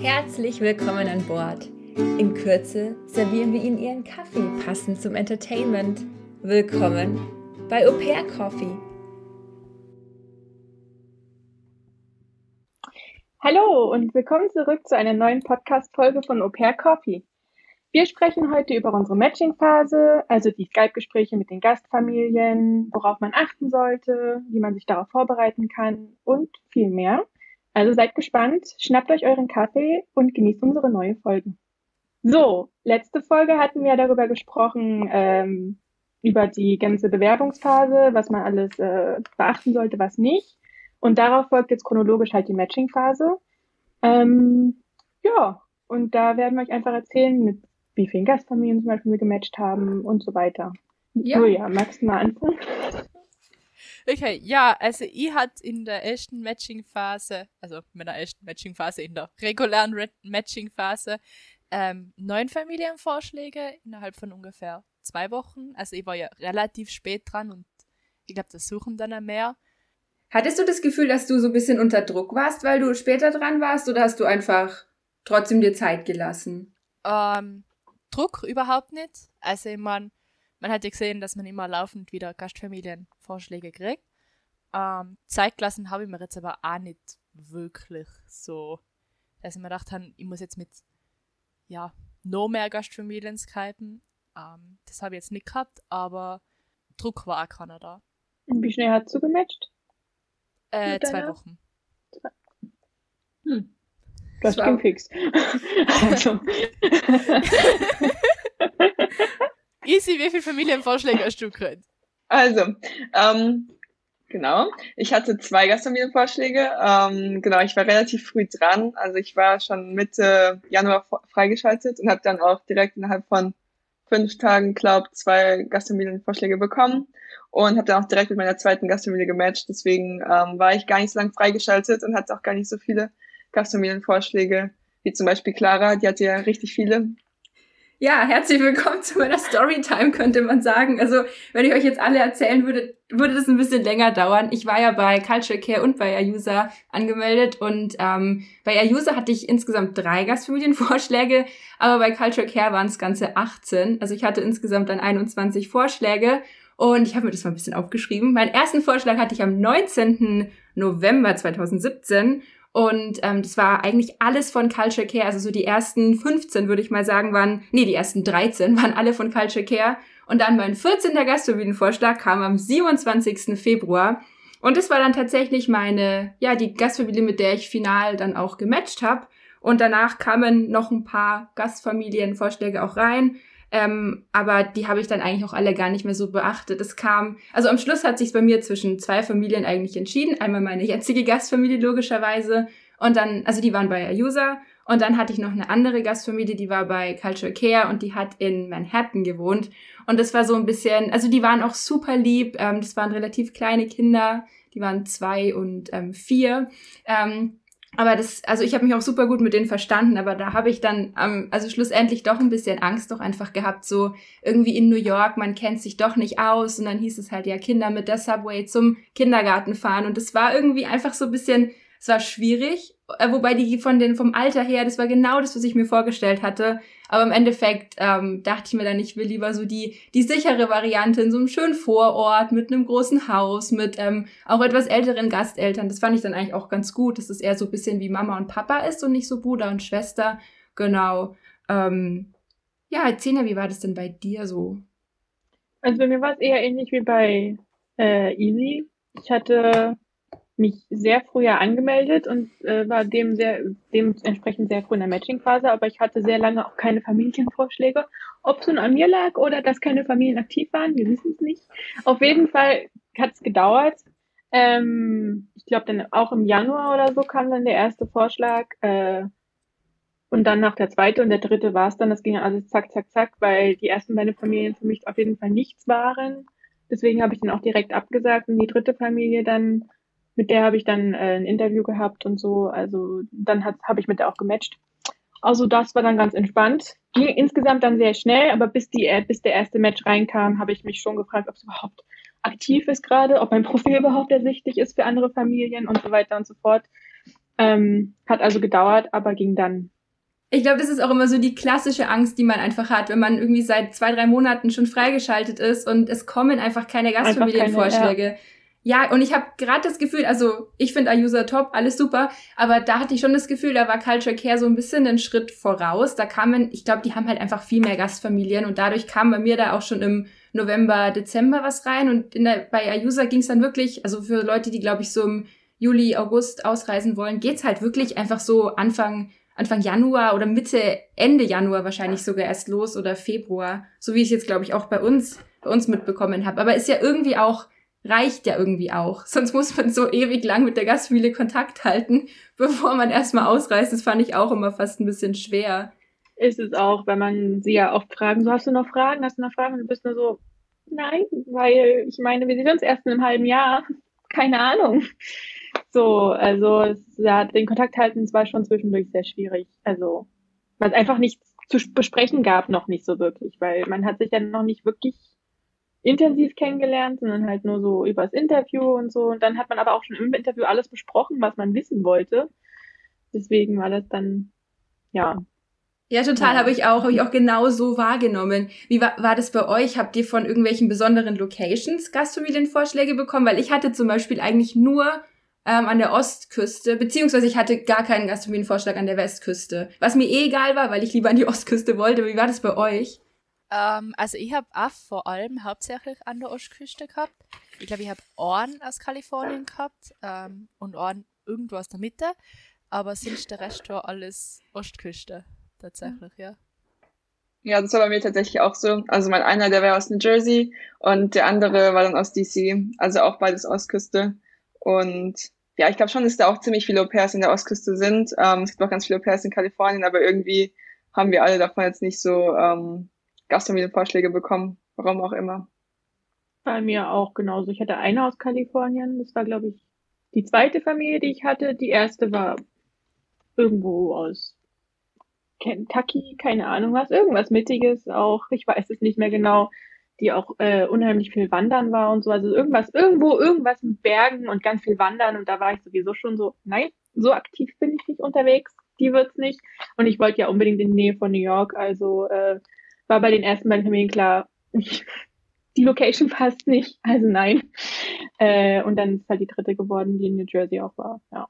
Herzlich willkommen an Bord. In Kürze servieren wir Ihnen Ihren Kaffee passend zum Entertainment. Willkommen bei Au Pair Coffee. Hallo und willkommen zurück zu einer neuen Podcast-Folge von Au Pair Coffee. Wir sprechen heute über unsere Matching-Phase, also die Skype-Gespräche mit den Gastfamilien, worauf man achten sollte, wie man sich darauf vorbereiten kann und viel mehr. Also seid gespannt, schnappt euch euren Kaffee und genießt unsere neue Folge. So, letzte Folge hatten wir darüber gesprochen, ähm, über die ganze Bewerbungsphase, was man alles äh, beachten sollte, was nicht. Und darauf folgt jetzt chronologisch halt die Matching-Phase. Ähm, ja, und da werden wir euch einfach erzählen, mit wie vielen Gastfamilien zum Beispiel wir gematcht haben und so weiter. Ja. Julia, magst du mal anfangen? Okay, ja, also ich hatte in der ersten Matching-Phase, also meiner ersten Matching-Phase, in der regulären Matching-Phase, ähm, neun Familienvorschläge innerhalb von ungefähr zwei Wochen. Also ich war ja relativ spät dran und ich glaube, das suchen dann mehr. Hattest du das Gefühl, dass du so ein bisschen unter Druck warst, weil du später dran warst, oder hast du einfach trotzdem dir Zeit gelassen? Ähm, Druck überhaupt nicht. Also ich mein, man hat ja gesehen, dass man immer laufend wieder Gastfamilienvorschläge kriegt. Ähm, Zeit gelassen habe ich mir jetzt aber auch nicht wirklich so, dass ich mir gedacht habe, ich muss jetzt mit ja, noch mehr Gastfamilien skypen. Ähm, das habe ich jetzt nicht gehabt, aber Druck war auch keiner da. Und wie schnell hast du gematcht? Äh, zwei Wochen. Zwei. Hm. Das ging fix. also. Easy, wie viele Familienvorschläge hast du gekriegt? Also, ähm, genau. Ich hatte zwei Gastfamilienvorschläge. Ähm, genau, ich war relativ früh dran. Also ich war schon Mitte Januar freigeschaltet und habe dann auch direkt innerhalb von fünf Tagen, glaub, zwei Gastfamilienvorschläge bekommen und habe dann auch direkt mit meiner zweiten Gastfamilie gematcht. Deswegen ähm, war ich gar nicht so lange freigeschaltet und hatte auch gar nicht so viele Gastfamilienvorschläge, wie zum Beispiel Clara, die hatte ja richtig viele. Ja, herzlich willkommen zu meiner Storytime, könnte man sagen. Also, wenn ich euch jetzt alle erzählen würde, würde das ein bisschen länger dauern. Ich war ja bei Culture Care und bei Ayusa angemeldet und ähm, bei Ayusa hatte ich insgesamt drei Gastfamilienvorschläge, aber bei Culture Care waren es ganze 18. Also ich hatte insgesamt dann 21 Vorschläge und ich habe mir das mal ein bisschen aufgeschrieben. Meinen ersten Vorschlag hatte ich am 19. November 2017 und ähm, das war eigentlich alles von Culture Care. Also so die ersten 15, würde ich mal sagen, waren, nee, die ersten 13 waren alle von Culture Care. Und dann mein 14. Gastfamilienvorschlag kam am 27. Februar. Und das war dann tatsächlich meine, ja, die Gastfamilie, mit der ich final dann auch gematcht habe. Und danach kamen noch ein paar Gastfamilienvorschläge auch rein. Ähm, aber die habe ich dann eigentlich auch alle gar nicht mehr so beachtet. Es kam, also am Schluss hat sich bei mir zwischen zwei Familien eigentlich entschieden. Einmal meine jetzige Gastfamilie logischerweise und dann, also die waren bei Ayusa und dann hatte ich noch eine andere Gastfamilie, die war bei Culture Care und die hat in Manhattan gewohnt. Und das war so ein bisschen, also die waren auch super lieb. Ähm, das waren relativ kleine Kinder, die waren zwei und ähm, vier. Ähm, aber das, also ich habe mich auch super gut mit denen verstanden, aber da habe ich dann, ähm, also schlussendlich doch ein bisschen Angst doch einfach gehabt, so irgendwie in New York, man kennt sich doch nicht aus und dann hieß es halt ja Kinder mit der Subway zum Kindergarten fahren und das war irgendwie einfach so ein bisschen, es war schwierig, äh, wobei die von den, vom Alter her, das war genau das, was ich mir vorgestellt hatte. Aber im Endeffekt ähm, dachte ich mir dann, ich will lieber so die, die sichere Variante in so einem schönen Vorort mit einem großen Haus, mit ähm, auch etwas älteren Gasteltern. Das fand ich dann eigentlich auch ganz gut, dass es eher so ein bisschen wie Mama und Papa ist und nicht so Bruder und Schwester. Genau. Ähm, ja, mir, wie war das denn bei dir so? Also bei mir war es eher ähnlich wie bei äh, Easy. Ich hatte mich sehr früher angemeldet und äh, war dem sehr, dementsprechend sehr früh in der Matching-Phase, aber ich hatte sehr lange auch keine Familienvorschläge. Ob es nun an mir lag oder dass keine Familien aktiv waren, wir wissen es nicht. Auf jeden Fall hat es gedauert. Ähm, ich glaube, dann auch im Januar oder so kam dann der erste Vorschlag. Äh, und dann nach der zweite und der dritte war es dann. Das ging alles zack, zack, zack, weil die ersten beiden Familien für mich auf jeden Fall nichts waren. Deswegen habe ich dann auch direkt abgesagt und die dritte Familie dann mit der habe ich dann äh, ein Interview gehabt und so. Also dann habe ich mit der auch gematcht. Also das war dann ganz entspannt. Ging insgesamt dann sehr schnell, aber bis, die, äh, bis der erste Match reinkam, habe ich mich schon gefragt, ob es überhaupt aktiv ist gerade, ob mein Profil überhaupt ersichtlich ist für andere Familien und so weiter und so fort. Ähm, hat also gedauert, aber ging dann. Ich glaube, das ist auch immer so die klassische Angst, die man einfach hat, wenn man irgendwie seit zwei, drei Monaten schon freigeschaltet ist und es kommen einfach keine Gastfamilienvorschläge. Ja. Ja, und ich habe gerade das Gefühl, also ich finde Ayusa top, alles super, aber da hatte ich schon das Gefühl, da war Culture Care so ein bisschen einen Schritt voraus. Da kamen, ich glaube, die haben halt einfach viel mehr Gastfamilien und dadurch kam bei mir da auch schon im November, Dezember was rein und in der, bei Ayusa ging es dann wirklich, also für Leute, die glaube ich so im Juli, August ausreisen wollen, geht's halt wirklich einfach so Anfang Anfang Januar oder Mitte, Ende Januar wahrscheinlich sogar erst los oder Februar, so wie ich jetzt glaube ich auch bei uns bei uns mitbekommen habe. Aber ist ja irgendwie auch reicht ja irgendwie auch. Sonst muss man so ewig lang mit der Gastfamilie Kontakt halten, bevor man erstmal ausreist. Das fand ich auch immer fast ein bisschen schwer. Ist es auch, wenn man sie ja oft fragen, so hast du noch Fragen, hast du noch Fragen? Und du bist nur so, nein, weil ich meine, wir sehen uns erst in einem halben Jahr. Keine Ahnung. So, also es, ja, den Kontakt halten war schon zwischendurch sehr schwierig. Also, weil es einfach nichts zu besprechen gab, noch nicht so wirklich, weil man hat sich ja noch nicht wirklich intensiv kennengelernt, sondern halt nur so übers Interview und so. Und dann hat man aber auch schon im Interview alles besprochen, was man wissen wollte. Deswegen war das dann, ja. Ja, total, ja. habe ich auch, habe ich auch genau so wahrgenommen. Wie war, war das bei euch? Habt ihr von irgendwelchen besonderen Locations Gastfamilienvorschläge bekommen? Weil ich hatte zum Beispiel eigentlich nur ähm, an der Ostküste, beziehungsweise ich hatte gar keinen Gastfamilienvorschlag an der Westküste. Was mir eh egal war, weil ich lieber an die Ostküste wollte. Wie war das bei euch? Ähm, also ich habe auch vor allem hauptsächlich an der Ostküste gehabt. Ich glaube, ich habe Ohren aus Kalifornien gehabt ähm, und Ohren irgendwo aus der Mitte. Aber sonst der Rest war alles Ostküste, tatsächlich, ja. Ja, das war bei mir tatsächlich auch so. Also mein einer, der war aus New Jersey und der andere war dann aus DC. Also auch beides Ostküste. Und ja, ich glaube schon, dass da auch ziemlich viele Au-pairs in der Ostküste sind. Ähm, es gibt auch ganz viele Au-pairs in Kalifornien, aber irgendwie haben wir alle davon jetzt nicht so ähm, Gastfamilienvorschläge bekommen, warum auch immer. Bei mir auch genauso. Ich hatte eine aus Kalifornien, das war, glaube ich, die zweite Familie, die ich hatte. Die erste war irgendwo aus Kentucky, keine Ahnung was, irgendwas Mittiges auch, ich weiß es nicht mehr genau, die auch äh, unheimlich viel wandern war und so. Also irgendwas, irgendwo, irgendwas mit Bergen und ganz viel wandern und da war ich sowieso schon so, nein, so aktiv bin ich nicht unterwegs, die wird's nicht. Und ich wollte ja unbedingt in die Nähe von New York, also äh, war bei den ersten beiden Familien klar, die Location passt nicht, also nein. Äh, und dann ist halt die dritte geworden, die in New Jersey auch war, ja.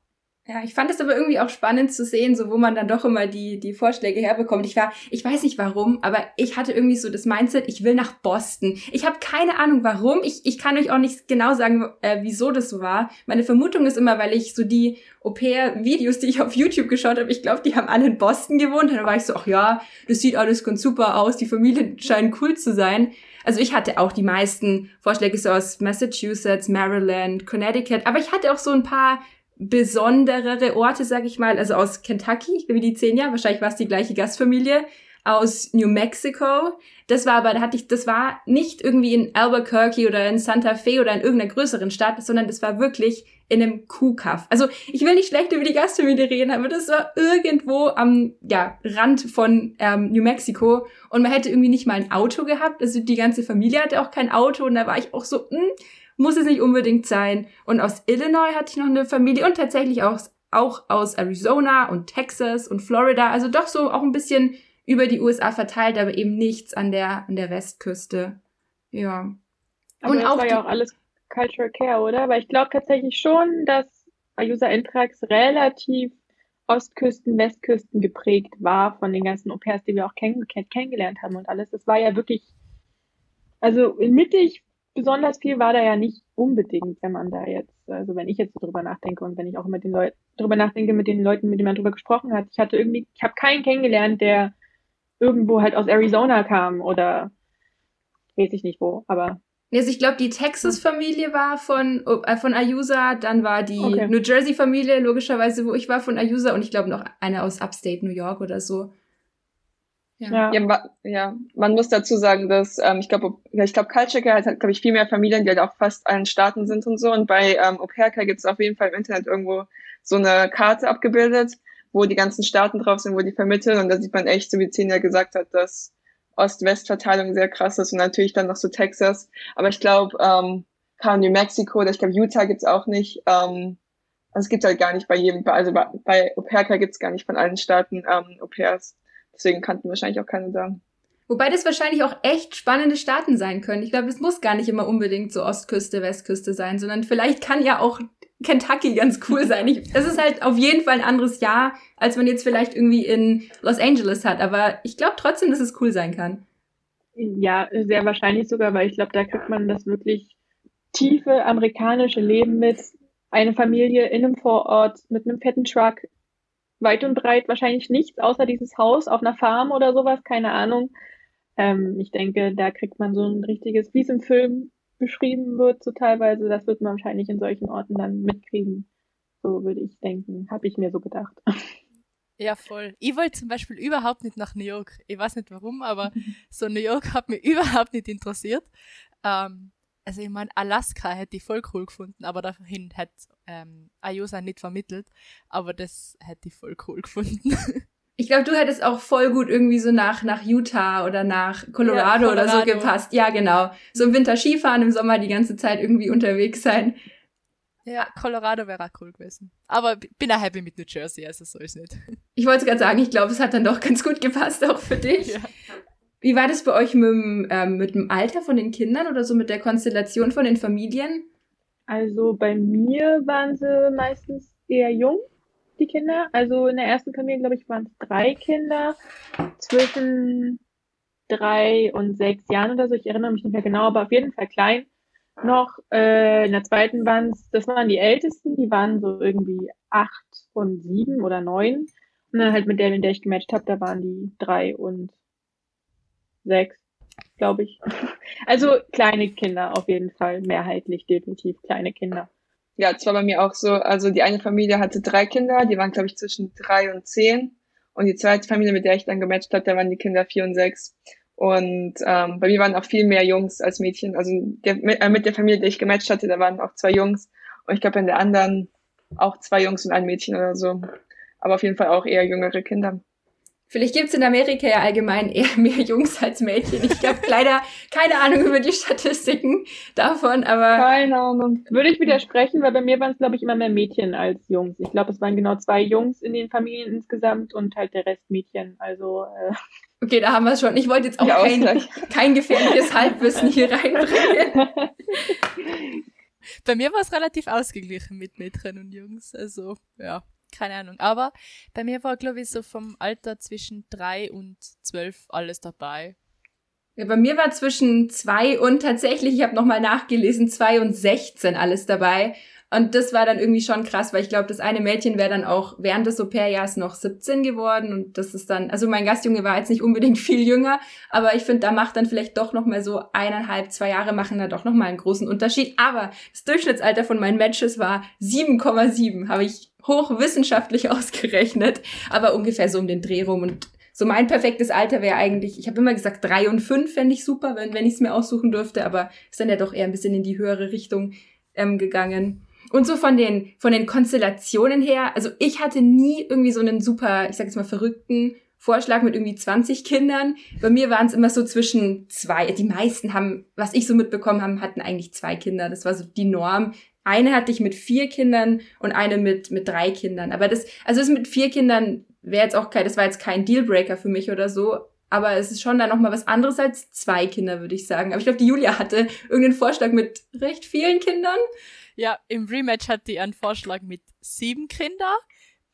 Ja, ich fand es aber irgendwie auch spannend zu sehen, so wo man dann doch immer die, die Vorschläge herbekommt. Ich war, ich weiß nicht warum, aber ich hatte irgendwie so das Mindset, ich will nach Boston. Ich habe keine Ahnung warum. Ich, ich kann euch auch nicht genau sagen, äh, wieso das so war. Meine Vermutung ist immer, weil ich so die Au-pair-Videos, die ich auf YouTube geschaut habe, ich glaube, die haben alle in Boston gewohnt. Und dann war ich so, ach ja, das sieht alles ganz super aus, die Familien scheinen cool zu sein. Also ich hatte auch die meisten Vorschläge so aus Massachusetts, Maryland, Connecticut, aber ich hatte auch so ein paar besonderere Orte, sag ich mal, also aus Kentucky, wie die zehn Jahre, wahrscheinlich war es die gleiche Gastfamilie, aus New Mexico. Das war aber, da hatte ich, das war nicht irgendwie in Albuquerque oder in Santa Fe oder in irgendeiner größeren Stadt, sondern das war wirklich in einem Kuhkaff. Also ich will nicht schlecht über die Gastfamilie reden, aber das war irgendwo am ja, Rand von ähm, New Mexico und man hätte irgendwie nicht mal ein Auto gehabt. Also die ganze Familie hatte auch kein Auto und da war ich auch so, mh, hm, muss es nicht unbedingt sein. Und aus Illinois hatte ich noch eine Familie und tatsächlich auch, auch aus Arizona und Texas und Florida. Also doch so auch ein bisschen über die USA verteilt, aber eben nichts an der, an der Westküste. Ja. Aber und das auch war ja auch alles Cultural Care, oder? Weil ich glaube tatsächlich schon, dass Ayusa Intrax relativ Ostküsten, Westküsten geprägt war von den ganzen Au-pairs, die wir auch kenn kennengelernt haben und alles. Das war ja wirklich, also mittig besonders viel war da ja nicht unbedingt, wenn man da jetzt, also wenn ich jetzt so drüber nachdenke und wenn ich auch mit den Leuten drüber nachdenke, mit den Leuten, mit denen man drüber gesprochen hat. Ich hatte irgendwie, ich habe keinen kennengelernt, der irgendwo halt aus Arizona kam oder weiß ich nicht wo, aber also ich glaube, die Texas-Familie war von, äh, von Ayusa, dann war die okay. New Jersey-Familie, logischerweise, wo ich war, von Ayusa und ich glaube noch eine aus Upstate New York oder so. Ja. Ja, ma, ja, man muss dazu sagen, dass ähm, ich glaube, ja, ich glaube, Culture hat, glaube ich, viel mehr Familien, die halt auch fast allen Staaten sind und so. Und bei ähm, Au pair gibt es auf jeden Fall im Internet irgendwo so eine Karte abgebildet, wo die ganzen Staaten drauf sind, wo die vermitteln. Und da sieht man echt, so wie Zehn ja gesagt hat, dass Ost-West-Verteilung sehr krass ist und natürlich dann noch so Texas. Aber ich glaube, ähm, New Mexico oder ich glaube Utah gibt's auch nicht. Ähm, Also es gibt halt gar nicht bei jedem, also bei, bei Au-pair gibt es gar nicht von allen Staaten ähm, Au-pairs. Deswegen kannten wahrscheinlich auch keine da. Wobei das wahrscheinlich auch echt spannende Staaten sein können. Ich glaube, es muss gar nicht immer unbedingt so Ostküste, Westküste sein, sondern vielleicht kann ja auch Kentucky ganz cool sein. Ich, es ist halt auf jeden Fall ein anderes Jahr, als man jetzt vielleicht irgendwie in Los Angeles hat. Aber ich glaube trotzdem, dass es cool sein kann. Ja, sehr wahrscheinlich sogar, weil ich glaube, da kriegt man das wirklich tiefe amerikanische Leben mit. Eine Familie in einem Vorort mit einem fetten Truck. Weit und breit wahrscheinlich nichts, außer dieses Haus auf einer Farm oder sowas, keine Ahnung. Ähm, ich denke, da kriegt man so ein richtiges, wie es im Film beschrieben wird, so teilweise, das wird man wahrscheinlich in solchen Orten dann mitkriegen. So würde ich denken, habe ich mir so gedacht. Ja, voll. Ich wollte zum Beispiel überhaupt nicht nach New York. Ich weiß nicht warum, aber so New York hat mich überhaupt nicht interessiert. Ähm, also ich meine, Alaska hätte ich voll cool gefunden, aber dahin hätte ähm, Ayosa nicht vermittelt. Aber das hätte ich voll cool gefunden. Ich glaube, du hättest auch voll gut irgendwie so nach, nach Utah oder nach Colorado, ja, Colorado, oder so gepasst. Ja, genau. So im Winter Skifahren, im Sommer die ganze Zeit irgendwie unterwegs sein. Ja, Colorado wäre auch cool gewesen. Aber bin auch happy mit New Jersey, also so ist nicht. Ich wollte gerade sagen, ich glaube, es hat dann doch ganz gut gepasst, auch für dich. Ja. Wie war das bei euch mit dem, ähm, mit dem Alter von den Kindern oder so mit der Konstellation von den Familien? Also bei mir waren sie meistens eher jung die Kinder. Also in der ersten Familie, glaube ich, waren es drei Kinder zwischen drei und sechs Jahren oder so. Ich erinnere mich nicht mehr genau, aber auf jeden Fall klein noch. Äh, in der zweiten waren es, das waren die Ältesten, die waren so irgendwie acht und sieben oder neun. Und dann halt mit der, in der ich gematcht habe, da waren die drei und sechs, glaube ich. Also kleine Kinder auf jeden Fall, mehrheitlich definitiv kleine Kinder. Ja, es war bei mir auch so. Also die eine Familie hatte drei Kinder, die waren, glaube ich, zwischen drei und zehn. Und die zweite Familie, mit der ich dann gematcht habe, da waren die Kinder vier und sechs. Und ähm, bei mir waren auch viel mehr Jungs als Mädchen. Also der, mit, äh, mit der Familie, die ich gematcht hatte, da waren auch zwei Jungs. Und ich glaube, in der anderen auch zwei Jungs und ein Mädchen oder so. Aber auf jeden Fall auch eher jüngere Kinder. Vielleicht gibt's in Amerika ja allgemein eher mehr Jungs als Mädchen. Ich habe leider keine Ahnung über die Statistiken davon, aber. Keine Ahnung. Würde ich widersprechen, weil bei mir waren es, glaube ich, immer mehr Mädchen als Jungs. Ich glaube, es waren genau zwei Jungs in den Familien insgesamt und halt der Rest Mädchen. Also. Äh Okay, da haben wir es schon. Ich wollte jetzt auch kein, kein gefährliches Halbwissen hier reinbringen. Bei mir war es relativ ausgeglichen mit Mädchen und Jungs. Also, ja keine Ahnung. Aber bei mir war, glaube ich, so vom Alter zwischen drei und zwölf alles dabei. Ja, bei mir war zwischen zwei und tatsächlich, ich habe nochmal nachgelesen, zwei und sechzehn alles dabei. Und das war dann irgendwie schon krass, weil ich glaube, das eine Mädchen wäre dann auch während des Au-pair-Jahres noch 17 geworden. Und das ist dann, also mein Gastjunge war jetzt nicht unbedingt viel jünger, aber ich finde, da macht dann vielleicht doch nochmal so eineinhalb, zwei Jahre machen da doch nochmal einen großen Unterschied. Aber das Durchschnittsalter von meinen Matches war 7,7, habe ich hochwissenschaftlich ausgerechnet, aber ungefähr so um den Dreh rum. Und so mein perfektes Alter wäre eigentlich, ich habe immer gesagt, drei und fünf fände ich super, wenn, wenn ich es mir aussuchen dürfte, aber ist dann ja doch eher ein bisschen in die höhere Richtung ähm, gegangen. Und so von den, von den Konstellationen her, also ich hatte nie irgendwie so einen super, ich sag jetzt mal, verrückten Vorschlag mit irgendwie 20 Kindern. Bei mir waren es immer so zwischen zwei. Die meisten haben, was ich so mitbekommen habe, hatten eigentlich zwei Kinder. Das war so die Norm. Eine hatte ich mit vier Kindern und eine mit, mit drei Kindern. Aber das, also das mit vier Kindern wäre jetzt auch kein, das war jetzt kein Dealbreaker für mich oder so. Aber es ist schon dann nochmal was anderes als zwei Kinder, würde ich sagen. Aber ich glaube, die Julia hatte irgendeinen Vorschlag mit recht vielen Kindern. Ja, im Rematch hat die einen Vorschlag mit sieben Kindern.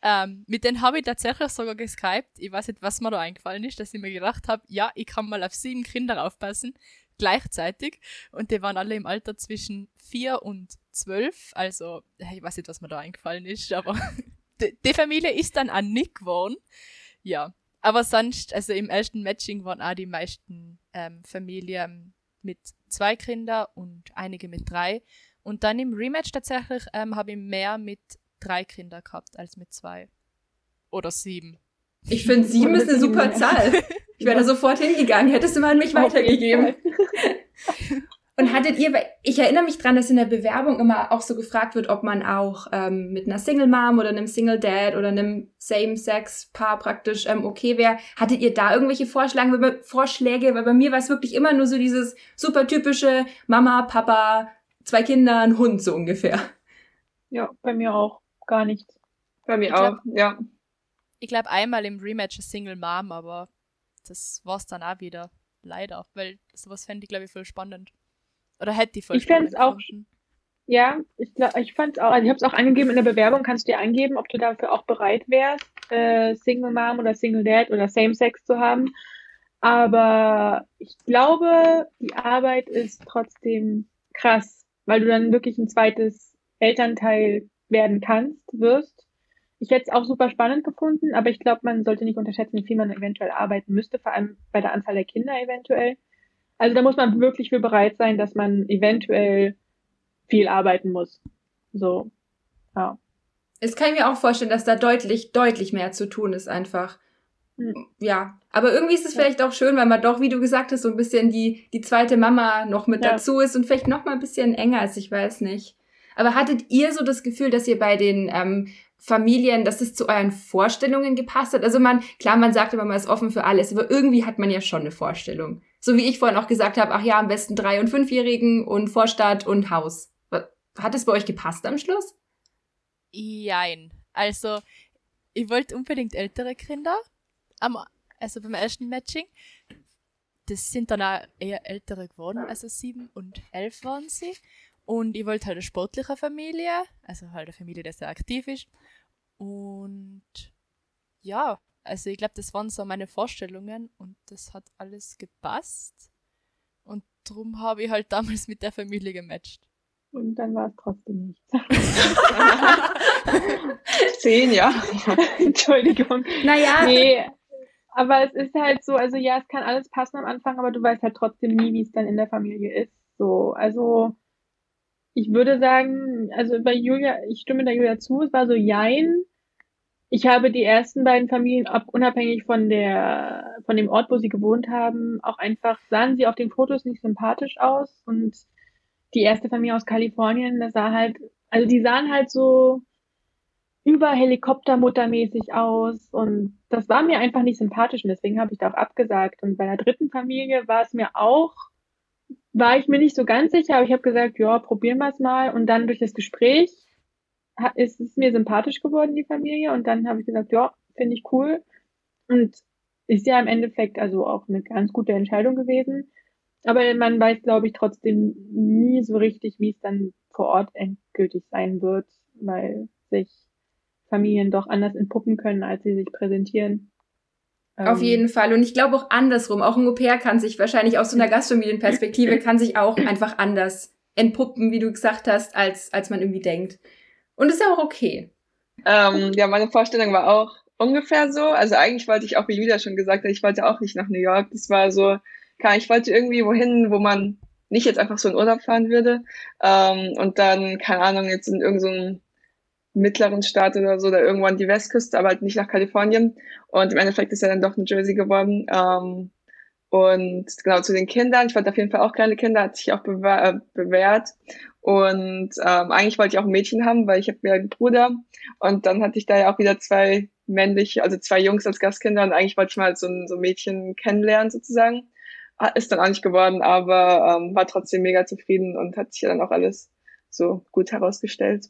Ähm, mit denen habe ich tatsächlich sogar geskypt. Ich weiß nicht, was mir da eingefallen ist, dass ich mir gedacht habe, ja, ich kann mal auf sieben Kinder aufpassen, gleichzeitig. Und die waren alle im Alter zwischen vier und zwölf. Also, ich weiß nicht, was mir da eingefallen ist, aber die, die Familie ist dann an Nick geworden. Ja. Aber sonst, also im ersten Matching waren auch die meisten ähm, Familien mit zwei Kindern und einige mit drei. Und dann im Rematch tatsächlich ähm, habe ich mehr mit drei Kindern gehabt als mit zwei. Oder sieben. Ich finde, sieben ist eine super Zahl. Ich wäre da sofort hingegangen, hättest du mal an mich weitergegeben. Und hattet ihr, ich erinnere mich dran, dass in der Bewerbung immer auch so gefragt wird, ob man auch ähm, mit einer Single Mom oder einem Single Dad oder einem Same-Sex-Paar praktisch ähm, okay wäre. Hattet ihr da irgendwelche Vorschläge? Vorschläge? Weil bei mir war es wirklich immer nur so dieses super typische Mama, Papa, zwei Kinder, ein Hund so ungefähr. Ja, bei mir auch. gar nichts. Bei mir Ich auch, glaub- ja. Ich glaube einmal im Rematch ist Single Mom, aber das war's dann auch wieder. Leider. Weil sowas fände ich, glaube ich, voll spannend. Oder hätte ich voll Ich spannend auch gefunden. Ja, ich, glaub- ich fand's auch, also ich habe es auch angegeben in der Bewerbung, kannst du dir angeben, ob du dafür auch bereit wärst, äh, Single Mom oder Single Dad oder Same Sex zu haben. Aber ich glaube, die Arbeit ist trotzdem krass, weil du dann wirklich ein zweites Elternteil werden kannst, wirst. Ich hätte es auch super spannend gefunden, aber ich glaube, man sollte nicht unterschätzen, wie viel man eventuell arbeiten müsste, vor allem bei der Anzahl der Kinder eventuell. Also da muss man wirklich für bereit sein, dass man eventuell viel arbeiten muss. So, ja. Es kann ich mir auch vorstellen, dass da deutlich, deutlich mehr zu tun ist einfach. Hm. Ja, aber irgendwie ist es Ja. vielleicht auch schön, weil man doch, wie du gesagt hast, so ein bisschen die, die zweite Mama noch mit Ja. dazu ist und vielleicht noch mal ein bisschen enger ist, ich weiß nicht. Aber hattet ihr so das Gefühl, dass ihr bei den ähm, Familien, dass es zu euren Vorstellungen gepasst hat? Also man, klar, man sagt immer, man ist offen für alles, aber irgendwie hat man ja schon eine Vorstellung. So wie ich vorhin auch gesagt habe, ach ja, am besten drei- und fünfjährigen und Vorstadt und Haus. Hat es bei euch gepasst am Schluss? Jein. Also, ich wollte unbedingt ältere Kinder, am, also beim ersten Matching. Das sind dann auch eher ältere geworden, also sieben und elf waren sie. Und ich wollte halt eine sportliche Familie, also halt eine Familie, die sehr aktiv ist. Und ja, also ich glaube, das waren so meine Vorstellungen und das hat alles gepasst. Und darum habe ich halt damals mit der Familie gematcht. Und dann war es trotzdem nichts. Zehn, ja. Entschuldigung. Naja, Nee, aber es ist halt so, also ja, es kann alles passen am Anfang, aber du weißt halt trotzdem nie, wie es dann in der Familie ist. So, also ich würde sagen, also bei Julia, ich stimme der Julia zu, es war so jein. Ich habe die ersten beiden Familien, ab, unabhängig von der, von dem Ort, wo sie gewohnt haben, auch einfach, sahen sie auf den Fotos nicht sympathisch aus und die erste Familie aus Kalifornien, das sah halt, also die sahen halt so über Helikoptermuttermäßig aus und das war mir einfach nicht sympathisch und deswegen habe ich da auch abgesagt. Und bei der dritten Familie war es mir auch, war ich mir nicht so ganz sicher, aber ich habe gesagt, ja, probieren wir es mal und dann durch das Gespräch ist es mir sympathisch geworden, die Familie und dann habe ich gesagt, ja, finde ich cool und ist ja im Endeffekt also auch eine ganz gute Entscheidung gewesen. Aber man weiß, glaube ich, trotzdem nie so richtig, wie es dann vor Ort endgültig sein wird, weil sich Familien doch anders entpuppen können, als sie sich präsentieren. Auf Ähm, jeden Fall. Und ich glaube auch andersrum. Auch ein Au-pair kann sich wahrscheinlich aus so einer Gastfamilienperspektive kann sich auch einfach anders entpuppen, wie du gesagt hast, als, als man irgendwie denkt. Und ist ja auch okay. Ähm, ja, meine Vorstellung war auch ungefähr so. Also eigentlich wollte ich auch, wie Julia schon gesagt hat, ich wollte auch nicht nach New York. Das war so, klar, ich wollte irgendwie wohin, wo man nicht jetzt einfach so in Urlaub fahren würde. Ähm, und dann, keine Ahnung, jetzt in irgendeinem mittleren Staat oder so, oder irgendwo an die Westküste, aber halt nicht nach Kalifornien. Und im Endeffekt ist ja dann doch New Jersey geworden. Ähm, und genau zu den Kindern, ich wollte auf jeden Fall auch kleine Kinder, hat sich auch bewahr, äh, bewährt. Und ähm, eigentlich wollte ich auch ein Mädchen haben, weil ich habe ja einen Bruder. Und dann hatte ich da ja auch wieder zwei männliche, also zwei Jungs als Gastkinder. Und eigentlich wollte ich mal so ein, so Mädchen kennenlernen sozusagen. Ah, Ist dann auch nicht geworden, aber ähm, war trotzdem mega zufrieden und hat sich ja dann auch alles so gut herausgestellt.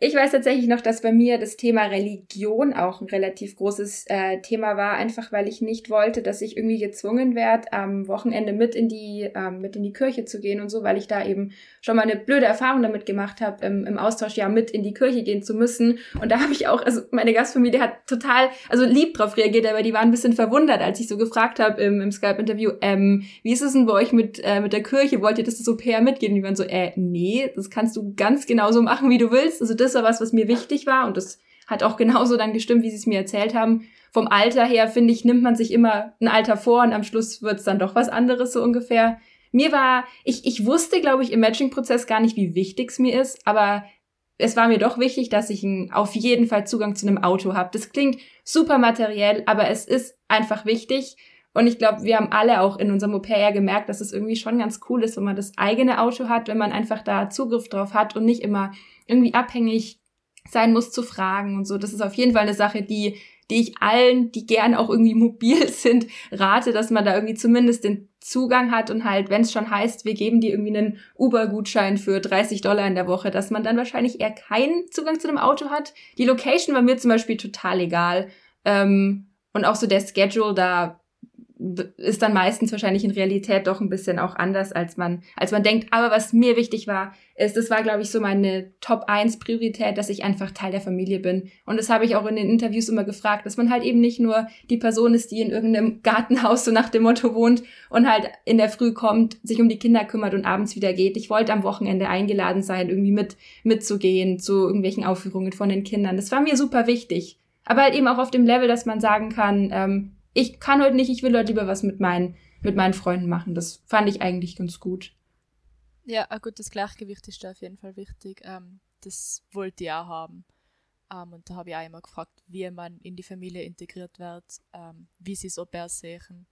Ich weiß tatsächlich noch, dass bei mir das Thema Religion auch ein relativ großes äh, Thema war, einfach weil ich nicht wollte, dass ich irgendwie gezwungen werde, am Wochenende mit in die ähm, mit in die Kirche zu gehen und so, weil ich da eben schon mal eine blöde Erfahrung damit gemacht habe, im, im Austausch ja mit in die Kirche gehen zu müssen. Und da habe ich auch, also meine Gastfamilie hat total, also lieb drauf reagiert, aber die waren ein bisschen verwundert, als ich so gefragt habe im, im Skype-Interview, ähm, wie ist es denn bei euch mit äh, mit der Kirche? Wollt ihr das so per mitgehen? Und die waren so, äh, nee, das kannst du ganz genauso machen, wie du willst. Also das war was, was mir wichtig war und das hat auch genauso dann gestimmt, wie sie es mir erzählt haben. Vom Alter her, finde ich, nimmt man sich immer ein Alter vor und am Schluss wird's dann doch was anderes so ungefähr. Mir war, ich, ich wusste, glaube ich, im Matching-Prozess gar nicht, wie wichtig es mir ist, aber es war mir doch wichtig, dass ich einen, auf jeden Fall Zugang zu einem Auto habe. Das klingt super materiell, aber es ist einfach wichtig. Und ich glaube, wir haben alle auch in unserem Au-pair ja gemerkt, dass es irgendwie schon ganz cool ist, wenn man das eigene Auto hat, wenn man einfach da Zugriff drauf hat und nicht immer irgendwie abhängig sein muss zu fragen und so. Das ist auf jeden Fall eine Sache, die, die ich allen, die gern auch irgendwie mobil sind, rate, dass man da irgendwie zumindest den Zugang hat und halt, wenn es schon heißt, wir geben dir irgendwie einen Uber-Gutschein für 30 Dollar in der Woche, dass man dann wahrscheinlich eher keinen Zugang zu dem Auto hat. Die Location war mir zum Beispiel total egal. Ähm, und auch so der Schedule, da ist dann meistens wahrscheinlich in Realität doch ein bisschen auch anders, als man, als man denkt. Aber was mir wichtig war, ist, das war, glaube ich, so meine Top 1 Priorität, dass ich einfach Teil der Familie bin. Und das habe ich auch in den Interviews immer gefragt, dass man halt eben nicht nur die Person ist, die in irgendeinem Gartenhaus so nach dem Motto wohnt und halt in der Früh kommt, sich um die Kinder kümmert und abends wieder geht. Ich wollte am Wochenende eingeladen sein, irgendwie mit, mitzugehen zu irgendwelchen Aufführungen von den Kindern. Das war mir super wichtig. Aber halt eben auch auf dem Level, dass man sagen kann, ähm, ich kann heute nicht, ich will heute lieber was mit meinen, mit meinen Freunden machen. Das fand ich eigentlich ganz gut. Ja, ein gutes Gleichgewicht ist da auf jeden Fall wichtig. Ähm, das wollte ich auch haben. Ähm, und da habe ich auch immer gefragt, wie man in die Familie integriert wird, ähm, wie sie es Au sehen.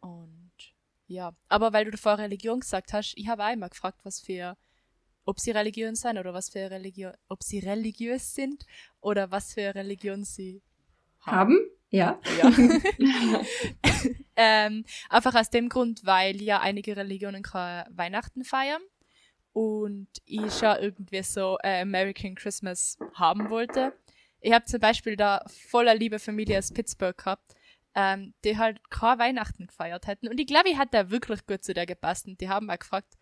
Und ja, aber weil du davor Religion gesagt hast, ich habe auch immer gefragt, was für, ob sie Religion sind oder was für Religion, ob sie religiös sind oder was für Religion sie haben. haben? Ja. ja. ähm, einfach aus dem Grund, weil ja einige Religionen kein Weihnachten feiern und ich ja irgendwie so äh, American Christmas haben wollte. Ich habe zum Beispiel da voller liebe Familie aus Pittsburgh gehabt, ähm, die halt kein Weihnachten gefeiert hätten. Und ich glaube, ich hatte da wirklich gut zu der gepasst. Und die haben auch gefragt,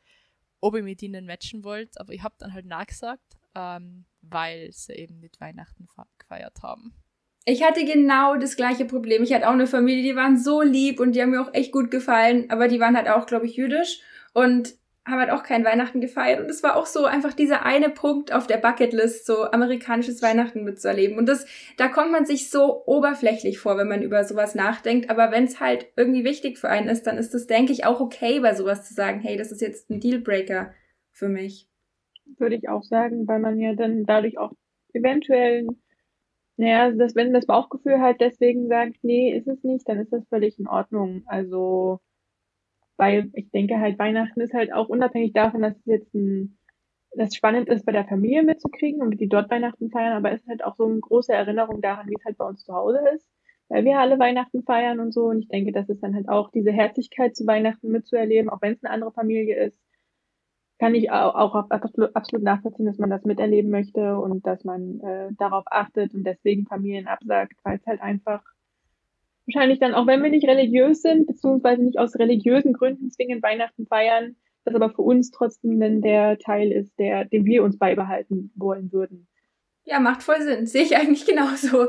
ob ich mit ihnen matchen wollte. Aber ich habe dann halt nachgesagt, ähm, weil sie eben nicht Weihnachten gefeiert haben. Ich hatte genau das gleiche Problem. Ich hatte auch eine Familie, die waren so lieb und die haben mir auch echt gut gefallen, aber die waren halt auch, glaube ich, jüdisch und haben halt auch kein Weihnachten gefeiert. Und es war auch so einfach dieser eine Punkt auf der Bucketlist, so amerikanisches Weihnachten mitzuerleben. Und das, da kommt man sich so oberflächlich vor, wenn man über sowas nachdenkt. Aber wenn es halt irgendwie wichtig für einen ist, dann ist das, denke ich, auch okay, bei sowas zu sagen, hey, das ist jetzt ein Dealbreaker für mich. Würde ich auch sagen, weil man ja dann dadurch auch eventuell naja, das, wenn das Bauchgefühl halt deswegen sagt, nee, ist es nicht, dann ist das völlig in Ordnung. Also, weil ich denke halt, Weihnachten ist halt auch unabhängig davon, dass es jetzt ein, das spannend ist, bei der Familie mitzukriegen und die dort Weihnachten feiern, aber es ist halt auch so eine große Erinnerung daran, wie es halt bei uns zu Hause ist, weil wir alle Weihnachten feiern und so. Und ich denke, das ist dann halt auch diese Herzlichkeit zu Weihnachten mitzuerleben, auch wenn es eine andere Familie ist kann ich auch, absolut, nachvollziehen, dass man das miterleben möchte und dass man äh, darauf achtet und deswegen Familien absagt, weil es halt einfach wahrscheinlich dann, auch wenn wir nicht religiös sind, beziehungsweise nicht aus religiösen Gründen zwingend Weihnachten feiern, das aber für uns trotzdem dann der Teil ist, der, den wir uns beibehalten wollen würden. Ja, macht voll Sinn. Sehe ich eigentlich genauso.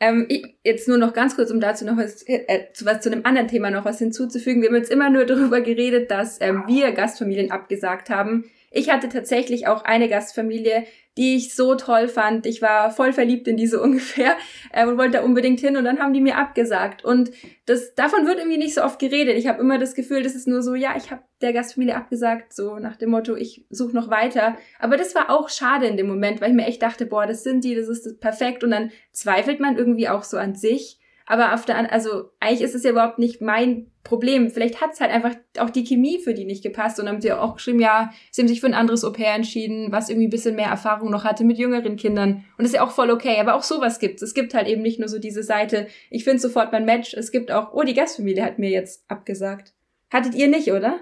Ähm, ich, jetzt nur noch ganz kurz, um dazu noch was, äh, zu was zu einem anderen Thema noch was hinzuzufügen. Wir haben jetzt immer nur darüber geredet, dass ähm, wir Gastfamilien abgesagt haben. Ich hatte tatsächlich auch eine Gastfamilie, die ich so toll fand. Ich war voll verliebt in diese ungefähr äh, und wollte da unbedingt hin und dann haben die mir abgesagt. Und das davon wird irgendwie nicht so oft geredet. Ich habe immer das Gefühl, das ist nur so, ja, ich habe der Gastfamilie abgesagt, so nach dem Motto, ich suche noch weiter. Aber das war auch schade in dem Moment, weil ich mir echt dachte, boah, das sind die, das ist perfekt. Und dann zweifelt man irgendwie auch so an sich. Aber auf der, also eigentlich ist es ja überhaupt nicht mein Problem. Vielleicht hat es halt einfach auch die Chemie für die nicht gepasst und dann haben sie auch geschrieben, ja, sie haben sich für ein anderes Au-pair entschieden, was irgendwie ein bisschen mehr Erfahrung noch hatte mit jüngeren Kindern. Und das ist ja auch voll okay. Aber auch sowas gibt's. Es gibt halt eben nicht nur so diese Seite, ich finde sofort mein Match. Es gibt auch, oh, die Gastfamilie hat mir jetzt abgesagt. Hattet ihr nicht, oder?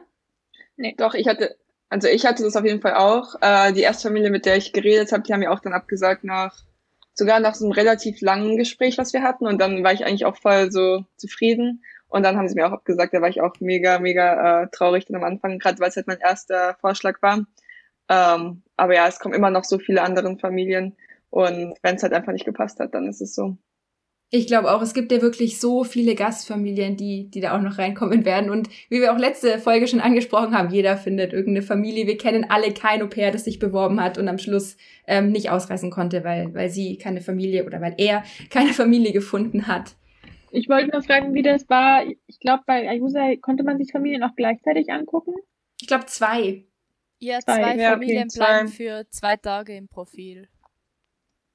Nee, doch, ich hatte, also ich hatte das auf jeden Fall auch. Äh, die erste Familie, mit der ich geredet habe, die haben mir auch dann abgesagt nach sogar nach so einem relativ langen Gespräch, was wir hatten. Und dann war ich eigentlich auch voll so zufrieden. Und dann haben sie mir auch abgesagt, da war ich auch mega, mega äh, traurig dann am Anfang, gerade weil es halt mein erster Vorschlag war. Ähm, aber ja, es kommen immer noch so viele andere Familien. Und wenn es halt einfach nicht gepasst hat, dann ist es so. Ich glaube auch, es gibt ja wirklich so viele Gastfamilien, die, die da auch noch reinkommen werden. Und wie wir auch letzte Folge schon angesprochen haben, jeder findet irgendeine Familie. Wir kennen alle kein Au-pair, das sich beworben hat und am Schluss ähm, nicht ausreisen konnte, weil, weil sie keine Familie oder weil er keine Familie gefunden hat. Ich wollte nur fragen, wie das war. Ich glaube, bei Ayusa konnte man sich Familien auch gleichzeitig angucken. Ich glaube, zwei. Ja, zwei, zwei ja, Familien okay, bleiben zwei. für zwei Tage im Profil.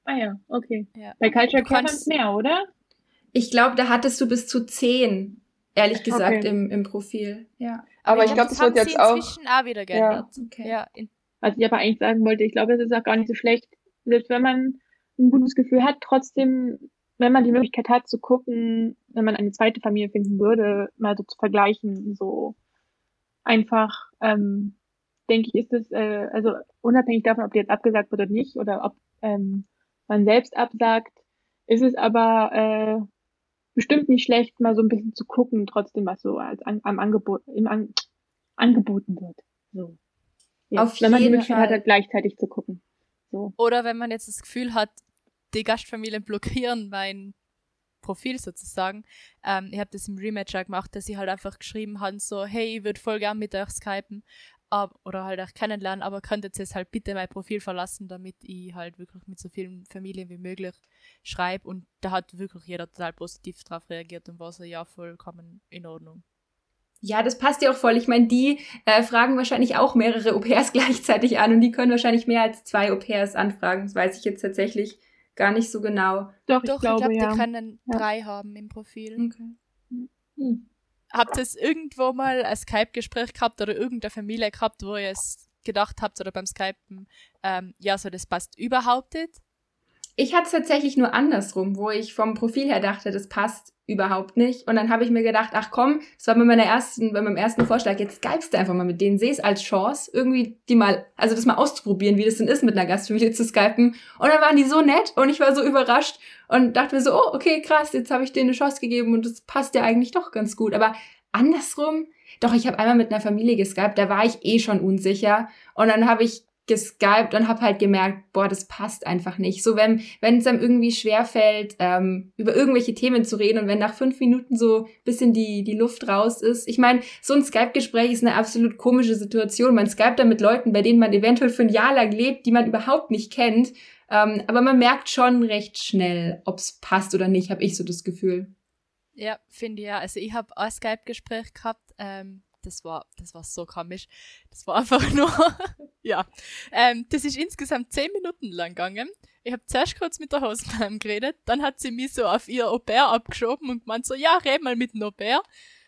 Ah ja, okay. Ja. Bei Culture Care waren mehr, oder? Ich glaube, da hattest du bis zu zehn, ehrlich gesagt, okay. im, im Profil. Ja. Aber, ich glaube, das, wird jetzt auch. auch wieder geändert. Ja. Okay. Ja, Was ich aber eigentlich sagen wollte, ich glaube, es ist auch gar nicht so schlecht, selbst wenn man ein gutes Gefühl hat, trotzdem wenn man die Möglichkeit hat zu gucken, wenn man eine zweite Familie finden würde, mal so zu vergleichen, so einfach, ähm, denke ich, ist es, äh, also unabhängig davon, ob die jetzt abgesagt wird oder nicht, oder ob ähm, man selbst absagt, ist es aber äh, bestimmt nicht schlecht, mal so ein bisschen zu gucken, trotzdem, was so als an, am Angebot, im an, angeboten wird. So. Ja, Auf wenn man die Möglichkeit hat, Fall. halt gleichzeitig zu gucken. So. Oder wenn man jetzt das Gefühl hat, die Gastfamilien blockieren mein Profil sozusagen. Ähm, ich habe das im Rematch auch gemacht, dass sie halt einfach geschrieben haben, so, hey, ich würde voll gern mit euch skypen oder halt auch kennenlernen, aber könntet ihr jetzt halt bitte mein Profil verlassen, damit ich halt wirklich mit so vielen Familien wie möglich schreibe. Und da hat wirklich jeder total positiv drauf reagiert und war so, ja, vollkommen in Ordnung. Ja, das passt ja auch voll. Ich meine, die äh, fragen wahrscheinlich auch mehrere Au-pairs gleichzeitig an und die können wahrscheinlich mehr als zwei Au-pairs anfragen. Das weiß ich jetzt tatsächlich gar nicht so genau. Doch, Doch, ich glaube, ich glaube, ja. die können Ja. drei haben im Profil. Okay. Hm. Habt ihr es irgendwo mal ein Skype-Gespräch gehabt oder irgendeine Familie gehabt, wo ihr es gedacht habt oder beim Skypen, ähm, ja, so das passt überhaupt nicht? Ich hatte es tatsächlich nur andersrum, wo ich vom Profil her dachte, das passt überhaupt nicht. Und dann habe ich mir gedacht, ach komm, das war bei meiner ersten, bei meinem ersten Vorschlag, jetzt skypest du einfach mal mit denen, seh's als Chance, irgendwie die mal, also das mal auszuprobieren, wie das denn ist, mit einer Gastfamilie zu skypen. Und dann waren die so nett und ich war so überrascht und dachte mir so, oh, okay, krass, jetzt habe ich denen eine Chance gegeben und das passt ja eigentlich doch ganz gut. Aber andersrum, doch, ich habe einmal mit einer Familie geskypt, da war ich eh schon unsicher. Und dann habe ich geskypt und habe halt gemerkt, boah, das passt einfach nicht. So, wenn wenn es einem irgendwie schwerfällt, ähm, über irgendwelche Themen zu reden und wenn nach fünf Minuten so bisschen die, die Luft raus ist. Ich meine, so ein Skype-Gespräch ist eine absolut komische Situation. Man skypt dann mit Leuten, bei denen man eventuell für ein Jahr lang lebt, die man überhaupt nicht kennt. Ähm, aber man merkt schon recht schnell, ob's passt oder nicht, habe ich so das Gefühl. Ja, finde ich ja. Also ich habe ein Skype-Gespräch gehabt, ähm, das war, das war so komisch. Das war einfach nur, ja. Ähm, das ist insgesamt zehn Minuten lang gegangen. Ich habe zuerst kurz mit der Hausmam geredet, dann hat sie mich so auf ihr Au-pair abgeschoben und gemeint so, ja, red mal mit dem Au-pair.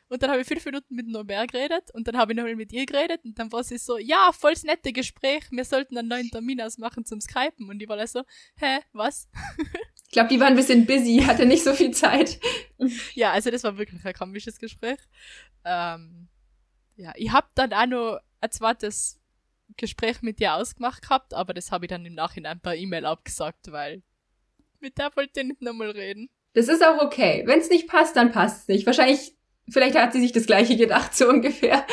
Und dann habe ich fünf Minuten mit dem Au-pair geredet und dann habe ich nochmal mit ihr geredet und dann war sie so, ja, voll das nette Gespräch, wir sollten einen neuen Termin ausmachen zum Skypen. Und ich war so, hä, was? Ich glaube, die war ein bisschen busy, hatte nicht so viel Zeit. Ja, also das war wirklich ein komisches Gespräch. Ähm, ja, ich habe dann auch noch ein zweites Gespräch mit dir ausgemacht gehabt, aber das habe ich dann im Nachhinein per E-Mail abgesagt, weil mit der wollte ich nicht nochmal reden. Das ist auch okay. Wenn es nicht passt, dann passt es nicht. Wahrscheinlich, vielleicht hat sie sich das gleiche gedacht, so ungefähr.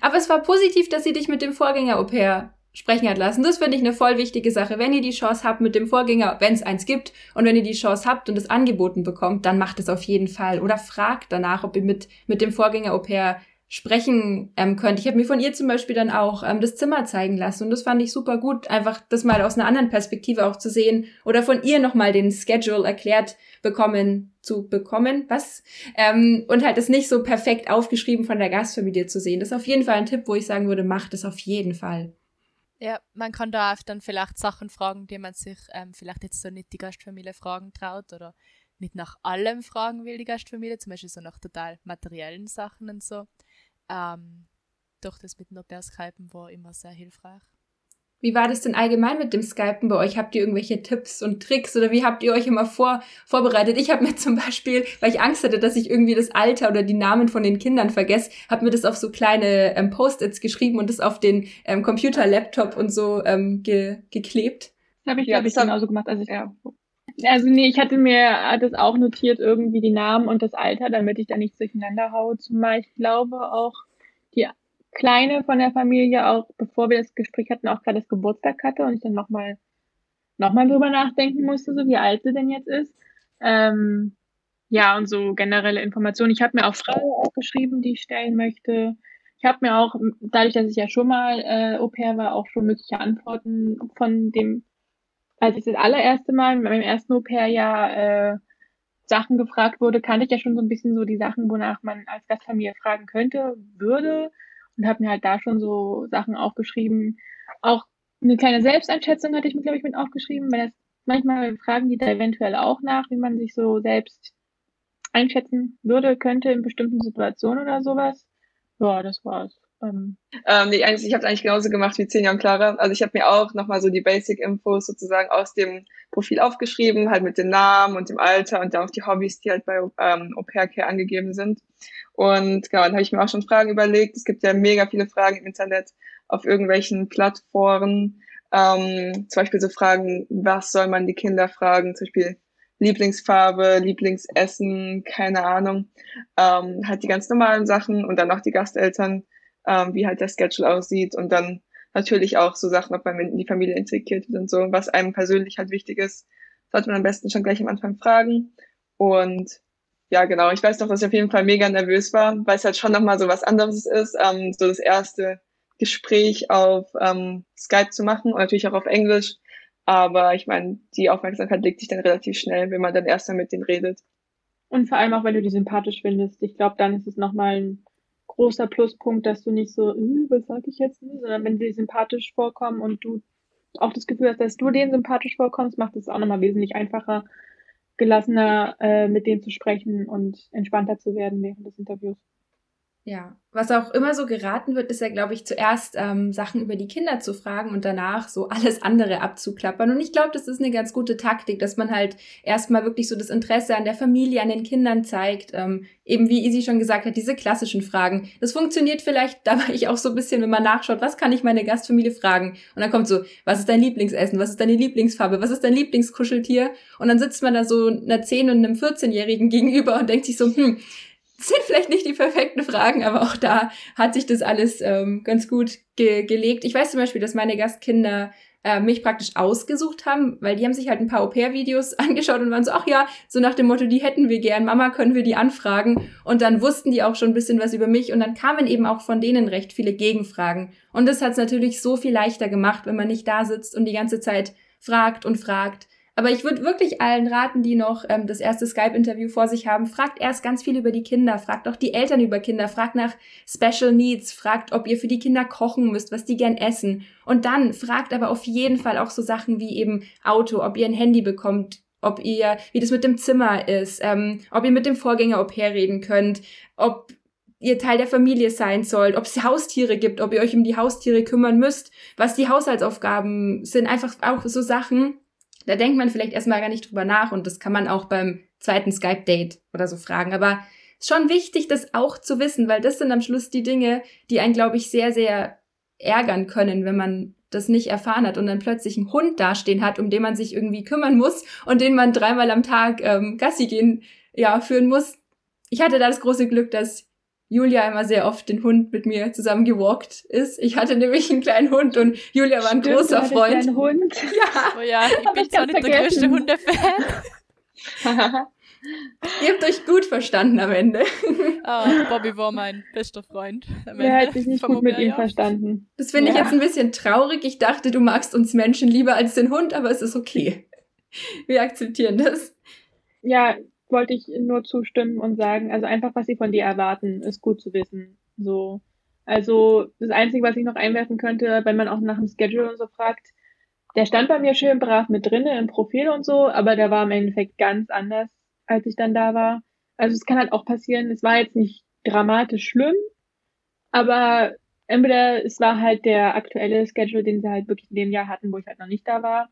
Aber es war positiv, dass sie dich mit dem Vorgänger-Au-pair sprechen hat lassen. Das finde ich eine voll wichtige Sache. Wenn ihr die Chance habt mit dem Vorgänger, wenn es eins gibt, und wenn ihr die Chance habt und es angeboten bekommt, dann macht es auf jeden Fall. Oder fragt danach, ob ihr mit, mit dem Vorgänger-Au-pair sprechen ähm, könnt. Ich habe mir von ihr zum Beispiel dann auch ähm, das Zimmer zeigen lassen und das fand ich super gut, einfach das mal aus einer anderen Perspektive auch zu sehen oder von ihr nochmal den Schedule erklärt bekommen zu bekommen, was ähm, und halt es nicht so perfekt aufgeschrieben von der Gastfamilie zu sehen. Das ist auf jeden Fall ein Tipp, wo ich sagen würde, macht es auf jeden Fall. Ja, man kann da auch dann vielleicht Sachen fragen, die man sich ähm, vielleicht jetzt so nicht die Gastfamilie fragen traut oder nicht nach allem fragen will, die Gastfamilie, zum Beispiel so nach total materiellen Sachen und so. Ähm, doch das mit Au-pair Skypen war immer sehr hilfreich. Wie war das denn allgemein mit dem Skypen bei euch? Habt ihr irgendwelche Tipps und Tricks oder wie habt ihr euch immer vor, vorbereitet? Ich habe mir zum Beispiel, weil ich Angst hatte, dass ich irgendwie das Alter oder die Namen von den Kindern vergesse, habe mir das auf so kleine ähm, Post-its geschrieben und das auf den ähm, Computer, Laptop und so ähm, ge geklebt. Das habe ich, Ja, glaube ich, genauso gemacht. Also, ich, ja. Also nee, ich hatte mir das auch notiert, irgendwie die Namen und das Alter, damit ich da nichts durcheinander haue. Zumal ich glaube auch, die Kleine von der Familie auch, bevor wir das Gespräch hatten, auch gerade das Geburtstag hatte und ich dann nochmal noch mal drüber nachdenken musste, so wie alt sie denn jetzt ist. Ähm, ja, und so generelle Informationen. Ich habe mir auch Fragen aufgeschrieben, die ich stellen möchte. Ich habe mir auch, dadurch, dass ich ja schon mal äh, Au pair war, auch schon mögliche Antworten von dem, als ich das allererste Mal in meinem ersten Au pair-Jahr äh, Sachen gefragt wurde, kannte ich ja schon so ein bisschen so die Sachen, wonach man als Gastfamilie fragen könnte, würde und habe mir halt da schon so Sachen aufgeschrieben. Auch eine kleine Selbsteinschätzung hatte ich mir, glaube ich, mit aufgeschrieben, weil das manchmal fragen die da eventuell auch nach, wie man sich so selbst einschätzen würde, könnte in bestimmten Situationen oder sowas. Ja, das war's. Ähm, Ähm, ich habe eigentlich genauso gemacht wie Xenia und Clara. Also ich habe mir auch nochmal so die Basic-Infos sozusagen aus dem Profil aufgeschrieben, halt mit dem Namen und dem Alter und dann auch die Hobbys, die halt bei ähm, Au Pair Care angegeben sind. Und genau, dann habe ich mir auch schon Fragen überlegt. Es gibt ja mega viele Fragen im Internet auf irgendwelchen Plattformen. Ähm, zum Beispiel so Fragen, was soll man die Kinder fragen? Zum Beispiel Lieblingsfarbe, Lieblingsessen, keine Ahnung. Ähm, halt die ganz normalen Sachen und dann auch die Gasteltern ähm, wie halt der Schedule aussieht und dann natürlich auch so Sachen, ob man in die Familie integriert wird und so, was einem persönlich halt wichtig ist, sollte man am besten schon gleich am Anfang fragen. Und ja, genau, ich weiß noch, dass ich auf jeden Fall mega nervös war, weil es halt schon nochmal so was anderes ist, ähm, so das erste Gespräch auf ähm, Skype zu machen und natürlich auch auf Englisch. Aber ich meine, die Aufmerksamkeit legt sich dann relativ schnell, wenn man dann erst mal mit denen redet. und vor allem auch, wenn du die sympathisch findest. Ich glaube, dann ist es nochmal ein großer Pluspunkt, dass du nicht so, äh, was sag ich jetzt, sondern wenn sie sympathisch vorkommen und du auch das Gefühl hast, dass du denen sympathisch vorkommst, macht es auch nochmal wesentlich einfacher, gelassener äh, mit denen zu sprechen und entspannter zu werden während des Interviews. Ja, was auch immer so geraten wird, ist ja, glaube ich, zuerst ähm, Sachen über die Kinder zu fragen und danach so alles andere abzuklappern. Und ich glaube, das ist eine ganz gute Taktik, dass man halt erstmal wirklich so das Interesse an der Familie, an den Kindern zeigt. Ähm, eben wie Isi schon gesagt hat, diese klassischen Fragen. Das funktioniert vielleicht, da war ich auch so ein bisschen, wenn man nachschaut, was kann ich meine Gastfamilie fragen? Und dann kommt so, was ist dein Lieblingsessen? Was ist deine Lieblingsfarbe? Was ist dein Lieblingskuscheltier? Und dann sitzt man da so einer 10- und einem 14-Jährigen gegenüber und denkt sich so, hm, sind vielleicht nicht die perfekten Fragen, aber auch da hat sich das alles ähm, ganz gut ge gelegt. Ich weiß zum Beispiel, dass meine Gastkinder äh, mich praktisch ausgesucht haben, weil die haben sich halt ein paar Au-pair-Videos angeschaut und waren so, ach ja, so nach dem Motto, die hätten wir gern, Mama, können wir die anfragen? Und dann wussten die auch schon ein bisschen was über mich und dann kamen eben auch von denen recht viele Gegenfragen. Und das hat es natürlich so viel leichter gemacht, wenn man nicht da sitzt und die ganze Zeit fragt und fragt. Aber ich würde wirklich allen raten, die noch ähm, das erste Skype-Interview vor sich haben, fragt erst ganz viel über die Kinder, fragt auch die Eltern über Kinder, fragt nach Special Needs, fragt, ob ihr für die Kinder kochen müsst, was die gern essen. Und dann fragt aber auf jeden Fall auch so Sachen wie eben Auto, ob ihr ein Handy bekommt, ob ihr, wie das mit dem Zimmer ist, ähm, ob ihr mit dem Vorgänger Au pair reden könnt, ob ihr Teil der Familie sein sollt, ob es Haustiere gibt, ob ihr euch um die Haustiere kümmern müsst, was die Haushaltsaufgaben sind, einfach auch so Sachen, da denkt man vielleicht erstmal gar nicht drüber nach und das kann man auch beim zweiten Skype-Date oder so fragen. Aber ist schon wichtig, das auch zu wissen, weil das sind am Schluss die Dinge, die einen, glaube ich, sehr, sehr ärgern können, wenn man das nicht erfahren hat und dann plötzlich einen Hund dastehen hat, um den man sich irgendwie kümmern muss und den man dreimal am Tag ähm, Gassi gehen ja, führen muss. Ich hatte da das große Glück, dass Julia immer sehr oft den Hund mit mir zusammen gewalkt ist. Ich hatte nämlich einen kleinen Hund und Julia war ein Stimmt, großer Freund. einen Hund. Ja, Oh ja, ich Hab bin ich zwar nicht der größte. Hundefan. ihr habt euch gut verstanden am Ende. Ah, Bobby war mein bester Freund. am Wer Ende hat sich nicht gut mit ihm verstanden? Das finde ich Ja. jetzt ein bisschen traurig. Ich dachte, du magst uns Menschen lieber als den Hund, aber es ist okay. Wir akzeptieren das. Ja, wollte ich nur zustimmen und sagen, also einfach, was sie von dir erwarten, ist gut zu wissen. So. Also, das Einzige, was ich noch einwerfen könnte, wenn man auch nach dem Schedule und so fragt, der stand bei mir schön brav mit drinne im Profil und so, aber der war im Endeffekt ganz anders, als ich dann da war. Also, es kann halt auch passieren, es war jetzt nicht dramatisch schlimm, aber entweder es war halt der aktuelle Schedule, den sie halt wirklich in dem Jahr hatten, wo ich halt noch nicht da war.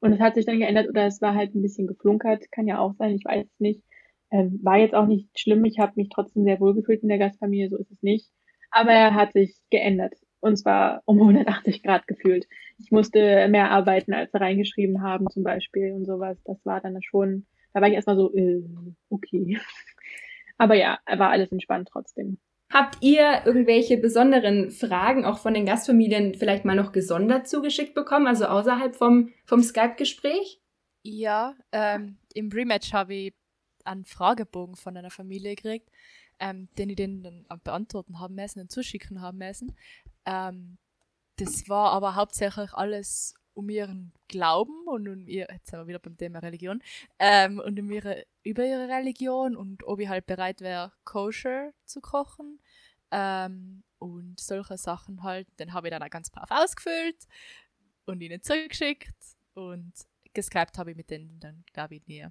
Und es hat sich dann geändert oder es war halt ein bisschen geflunkert, kann ja auch sein, ich weiß es nicht. Ähm, war jetzt auch nicht schlimm, ich habe mich trotzdem sehr wohl gefühlt in der Gastfamilie, so ist es nicht. Aber er hat sich geändert und zwar um 180 Grad gefühlt. Ich musste mehr arbeiten, als sie reingeschrieben haben zum Beispiel und sowas. Das war dann schon, da war ich erstmal so, äh, okay. Aber ja, war alles entspannt trotzdem. Habt ihr irgendwelche besonderen Fragen auch von den Gastfamilien vielleicht mal noch gesondert zugeschickt bekommen, also außerhalb vom, vom Skype-Gespräch? Ja, ähm, im Rematch habe ich einen Fragebogen von einer Familie gekriegt, ähm, den ich denen dann beantworten haben müssen und zuschicken haben müssen. Ähm, das war aber hauptsächlich alles um ihren Glauben und um ihr, jetzt sind wir wieder beim Thema Religion, ähm, und um ihre, über ihre Religion und ob ich halt bereit wäre, koscher zu kochen. Ähm, und solche Sachen halt. Den habe ich dann auch ganz brav ausgefüllt und ihnen zurückgeschickt und geskypt habe ich mit denen dann, glaube ich, nie.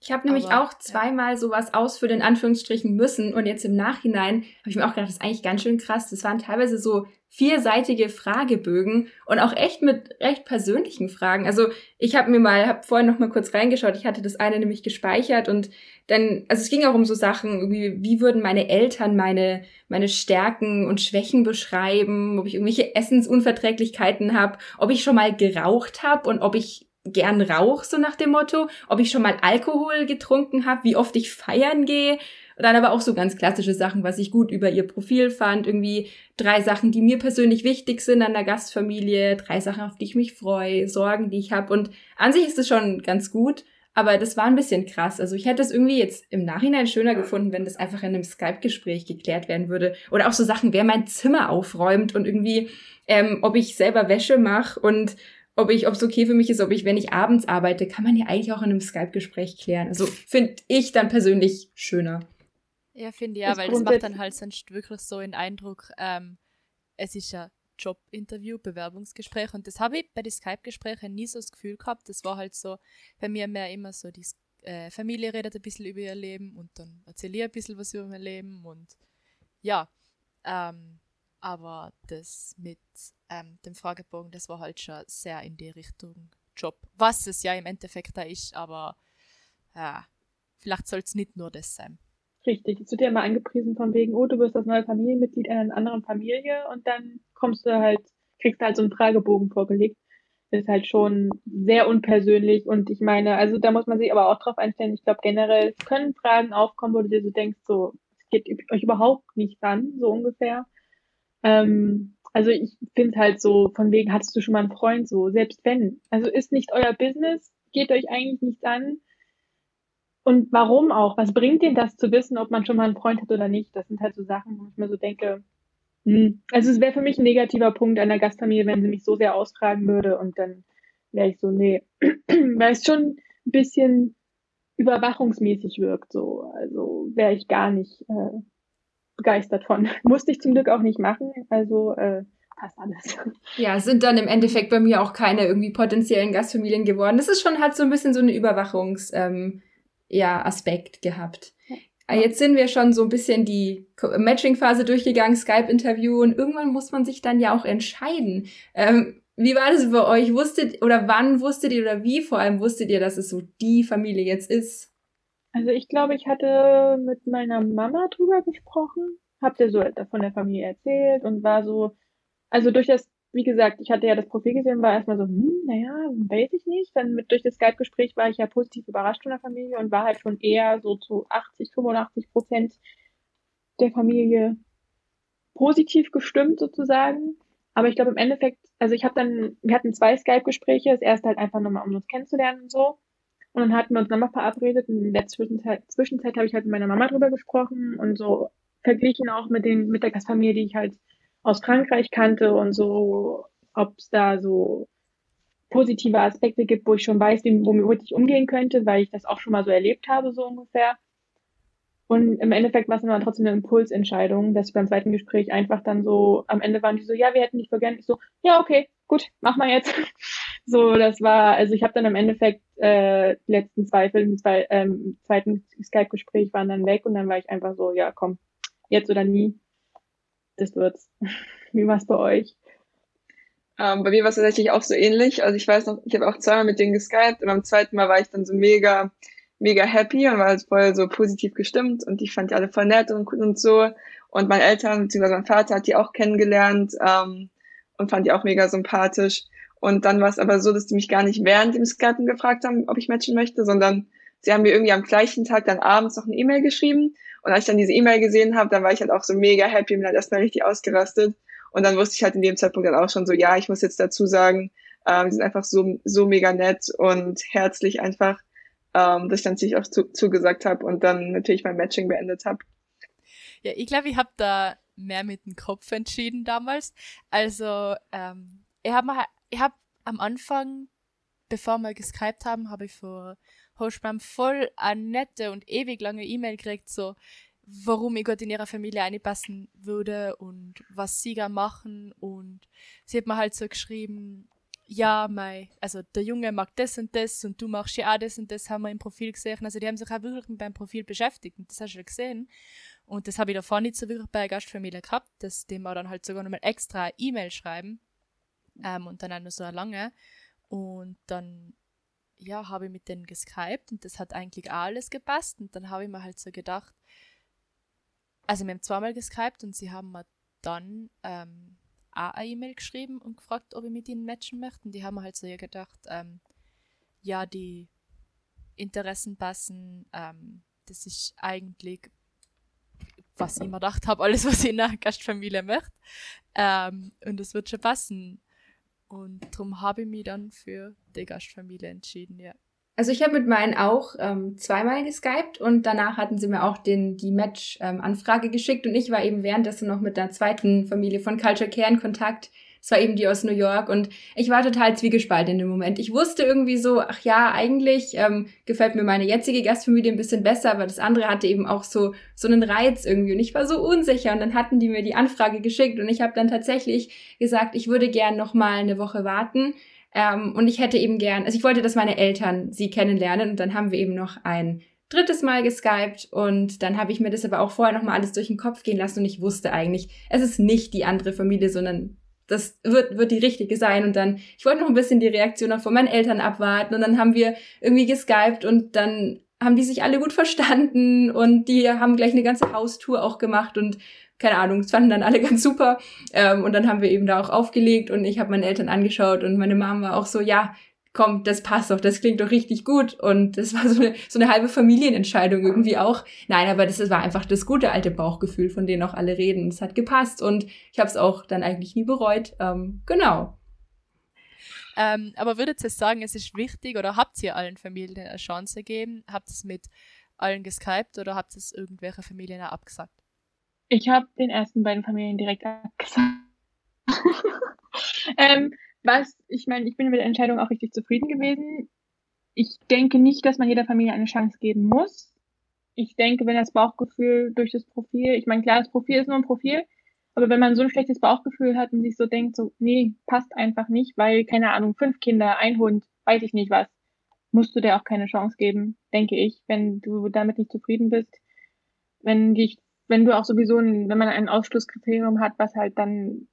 Ich habe nämlich Aber, auch zweimal sowas ausfüllen, in Anführungsstrichen, müssen. Und jetzt im Nachhinein habe ich mir auch gedacht, das ist eigentlich ganz schön krass. Das waren teilweise so vierseitige Fragebögen und auch echt mit recht persönlichen Fragen. Also ich habe mir mal, habe vorhin noch mal kurz reingeschaut. Ich hatte das eine nämlich gespeichert und dann, also es ging auch um so Sachen, wie, wie würden meine Eltern meine meine Stärken und Schwächen beschreiben, ob ich irgendwelche Essensunverträglichkeiten habe, ob ich schon mal geraucht habe und ob ich gern rauch, so nach dem Motto, ob ich schon mal Alkohol getrunken habe, wie oft ich feiern gehe. Dann aber auch so ganz klassische Sachen, was ich gut über ihr Profil fand. Irgendwie drei Sachen, die mir persönlich wichtig sind an der Gastfamilie, drei Sachen, auf die ich mich freue, Sorgen, die ich habe. Und an sich ist es schon ganz gut, aber das war ein bisschen krass. Also ich hätte es irgendwie jetzt im Nachhinein schöner gefunden, wenn das einfach in einem Skype-Gespräch geklärt werden würde. Oder auch so Sachen, wer mein Zimmer aufräumt und irgendwie, ähm, ob ich selber Wäsche mache und ob ich, ob es okay für mich ist, ob ich, wenn ich abends arbeite, kann man ja eigentlich auch in einem Skype-Gespräch klären. Also finde ich dann persönlich schöner. Ja, finde ich ja, weil das macht dann halt sonst wirklich so den Eindruck, ähm, es ist ja Jobinterview, Bewerbungsgespräch und das habe ich bei den Skype-Gesprächen nie so das Gefühl gehabt. Das war halt so bei mir mehr immer so, die äh, Familie redet ein bisschen über ihr Leben und dann erzähle ich ein bisschen was über mein Leben und ja, ähm, aber das mit ähm, dem Fragebogen, das war halt schon sehr in die Richtung Job. Was es ja im Endeffekt da ist, aber ja, vielleicht soll es nicht nur das sein. Richtig, es wird ja immer angepriesen von wegen, oh, du wirst das neue Familienmitglied einer anderen Familie und dann kommst du halt, kriegst halt so einen Fragebogen vorgelegt. Das ist halt schon sehr unpersönlich und ich meine, also da muss man sich aber auch drauf einstellen. Ich glaube generell können Fragen aufkommen, wo du dir so denkst, so, es geht euch überhaupt nicht an, so ungefähr. Ähm, also ich finde halt so, von wegen, hattest du schon mal einen Freund, so, selbst wenn. Also ist nicht euer Business, geht euch eigentlich nichts an. Und warum auch? Was bringt dir das zu wissen, ob man schon mal einen Freund hat oder nicht? Das sind halt so Sachen, wo ich mir so denke, hm. also es wäre für mich ein negativer Punkt einer Gastfamilie, wenn sie mich so sehr ausfragen würde und dann wäre ich so, nee, weil es schon ein bisschen überwachungsmäßig wirkt, so. Also wäre ich gar nicht äh, begeistert von. Musste ich zum Glück auch nicht machen, also äh, passt alles. Ja, sind dann im Endeffekt bei mir auch keine irgendwie potenziellen Gastfamilien geworden. Das ist schon, hat so ein bisschen so eine Überwachungs, ähm, ja, Aspekt gehabt. Aber Jetzt sind wir schon so ein bisschen die Matching-Phase durchgegangen, Skype-Interview und irgendwann muss man sich dann ja auch entscheiden. Ähm, wie war das bei euch? Wusstet oder wann wusstet ihr oder wie vor allem wusstet ihr, dass es so die Familie jetzt ist? Also ich glaube, ich hatte mit meiner Mama drüber gesprochen, hab dir so von der Familie erzählt und war so, also durch das, wie gesagt, ich hatte ja das Profil gesehen, war erstmal so, hm, naja, weiß ich nicht. Dann mit durch das Skype-Gespräch war ich ja positiv überrascht von der Familie und war halt schon eher so zu 80, 85 Prozent der Familie positiv gestimmt sozusagen. Aber ich glaube im Endeffekt, also ich habe dann, wir hatten zwei Skype-Gespräche, das erste halt einfach nochmal, um uns kennenzulernen und so. Und dann hatten wir uns nochmal verabredet und in der Zwischenzeit, Zwischenzeit habe ich halt mit meiner Mama drüber gesprochen und so verglichen auch mit den, mit der Gastfamilie, die ich halt aus Frankreich kannte und so, ob es da so positive Aspekte gibt, wo ich schon weiß, womit ich umgehen könnte, weil ich das auch schon mal so erlebt habe, so ungefähr. Und im Endeffekt war es dann trotzdem eine Impulsentscheidung, dass ich beim zweiten Gespräch einfach dann so, am Ende waren die so, ja, wir hätten dich vergessen. Ich so, ja, okay, gut, mach mal jetzt. So, das war, also ich habe dann im Endeffekt äh, die letzten Zweifel im zwei, ähm, zweiten Skype-Gespräch waren dann weg und dann war ich einfach so, ja, komm, jetzt oder nie. Das wird's. Wie war's bei euch? Ähm, bei mir war es tatsächlich auch so ähnlich. Also ich weiß noch, ich habe auch zweimal mit denen geskypt und beim zweiten Mal war ich dann so mega, mega happy und war halt voll so positiv gestimmt und ich fand die alle voll nett und, und so. Und meine Eltern bzw. mein Vater hat die auch kennengelernt ähm, und fand die auch mega sympathisch. Und dann war es aber so, dass die mich gar nicht während dem Skypen gefragt haben, ob ich matchen möchte, sondern sie haben mir irgendwie am gleichen Tag dann abends noch eine E-Mail geschrieben. Und als ich dann diese E-Mail gesehen habe, dann war ich halt auch so mega happy und bin halt erstmal richtig ausgerastet. Und dann wusste ich halt in dem Zeitpunkt dann auch schon so, ja, ich muss jetzt dazu sagen, ähm, die sind einfach so, so mega nett und herzlich einfach, ähm, dass ich dann natürlich auch zu, zugesagt habe und dann natürlich mein Matching beendet habe. Ja, ich glaube, ich habe da mehr mit dem Kopf entschieden damals. Also, ähm, ich habe hab am Anfang, bevor wir geskypt haben, habe ich vor Hochspam voll eine nette und ewig lange E-Mail gekriegt, so, warum ich gut in ihrer Familie einpassen würde und was sie gern machen. Und sie hat mir halt so geschrieben, ja, mei, also der Junge mag das und das und du machst ja auch das und das, haben wir im Profil gesehen. Also die haben sich auch wirklich mit meinem Profil beschäftigt und das hast du ja gesehen. Und das habe ich davor nicht so wirklich bei der Gastfamilie gehabt, dass dem wir dann halt sogar nochmal extra E-Mail schreiben ähm, und dann auch nur so lange. Und dann, ja, habe ich mit denen geskypt und das hat eigentlich alles gepasst. Und dann habe ich mir halt so gedacht, also wir haben zweimal geskypt und sie haben mir dann ähm, auch eine E-Mail geschrieben und gefragt, ob ich mit ihnen matchen möchte. Und die haben halt so gedacht, ähm, ja, die Interessen passen, ähm, das ist eigentlich, was ich mir gedacht habe, alles, was ich in einer Gastfamilie möchte. Ähm, und das wird schon passen. Und darum habe ich mich dann für die Gastfamilie entschieden, ja. Also ich habe mit meinen auch ähm, zweimal geskypt und danach hatten sie mir auch den, die Match-Anfrage ähm, geschickt und ich war eben währenddessen noch mit der zweiten Familie von Culture Care in Kontakt. Es war eben die aus New York und ich war total zwiegespalten in dem Moment. Ich wusste irgendwie so, ach ja, eigentlich ähm, gefällt mir meine jetzige Gastfamilie ein bisschen besser, aber das andere hatte eben auch so so einen Reiz irgendwie und ich war so unsicher und dann hatten die mir die Anfrage geschickt und ich habe dann tatsächlich gesagt, ich würde gern noch mal eine Woche warten ähm, und ich hätte eben gern, also ich wollte, dass meine Eltern sie kennenlernen und dann haben wir eben noch ein drittes Mal geskypt und dann habe ich mir das aber auch vorher nochmal alles durch den Kopf gehen lassen und ich wusste eigentlich, es ist nicht die andere Familie, sondern das wird, wird die richtige sein. Und dann, ich wollte noch ein bisschen die Reaktion auch von meinen Eltern abwarten. Und dann haben wir irgendwie geskypt und dann haben die sich alle gut verstanden. Und die haben gleich eine ganze Haustour auch gemacht. Und keine Ahnung, das fanden dann alle ganz super. Ähm, und dann haben wir eben da auch aufgelegt. Und ich habe meine Eltern angeschaut. Und meine Mom war auch so, ja, komm, das passt doch, das klingt doch richtig gut. Und das war so eine, so eine halbe Familienentscheidung irgendwie auch. Nein, aber das war einfach das gute alte Bauchgefühl, von dem auch alle reden. Es hat gepasst und ich habe es auch dann eigentlich nie bereut. Ähm, genau. Ähm, aber würdet ihr sagen, es ist wichtig oder habt ihr allen Familien eine Chance gegeben? Habt ihr es mit allen geskypt oder habt ihr es irgendwelche Familien auch abgesagt? Ich habe den ersten beiden Familien direkt abgesagt. ähm, was, ich meine, ich bin mit der Entscheidung auch richtig zufrieden gewesen. Ich denke nicht, dass man jeder Familie eine Chance geben muss. Ich denke, wenn das Bauchgefühl durch das Profil, ich meine, klar, das Profil ist nur ein Profil, aber wenn man so ein schlechtes Bauchgefühl hat und sich so denkt, so, nee, passt einfach nicht, weil, keine Ahnung, fünf Kinder, ein Hund, weiß ich nicht was, musst du dir auch keine Chance geben, denke ich, wenn du damit nicht zufrieden bist. Wenn dich wenn du auch sowieso, wenn man ein Ausschlusskriterium hat, was halt dann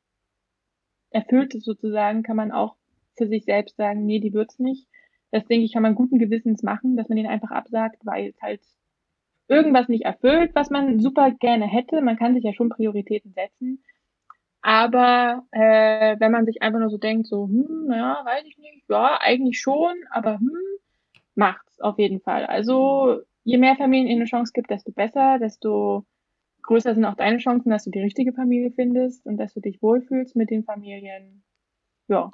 erfüllt ist sozusagen, kann man auch für sich selbst sagen, nee, die wird's nicht. Das denke ich, kann man guten Gewissens machen, dass man den einfach absagt, weil es halt irgendwas nicht erfüllt, was man super gerne hätte. Man kann sich ja schon Prioritäten setzen. Aber äh, wenn man sich einfach nur so denkt, so, hm, naja, weiß ich nicht, ja, eigentlich schon, aber hm, macht's auf jeden Fall. Also je mehr Familien eine Chance gibt, desto besser, desto größer sind auch deine Chancen, dass du die richtige Familie findest und dass du dich wohlfühlst mit den Familien. Ja,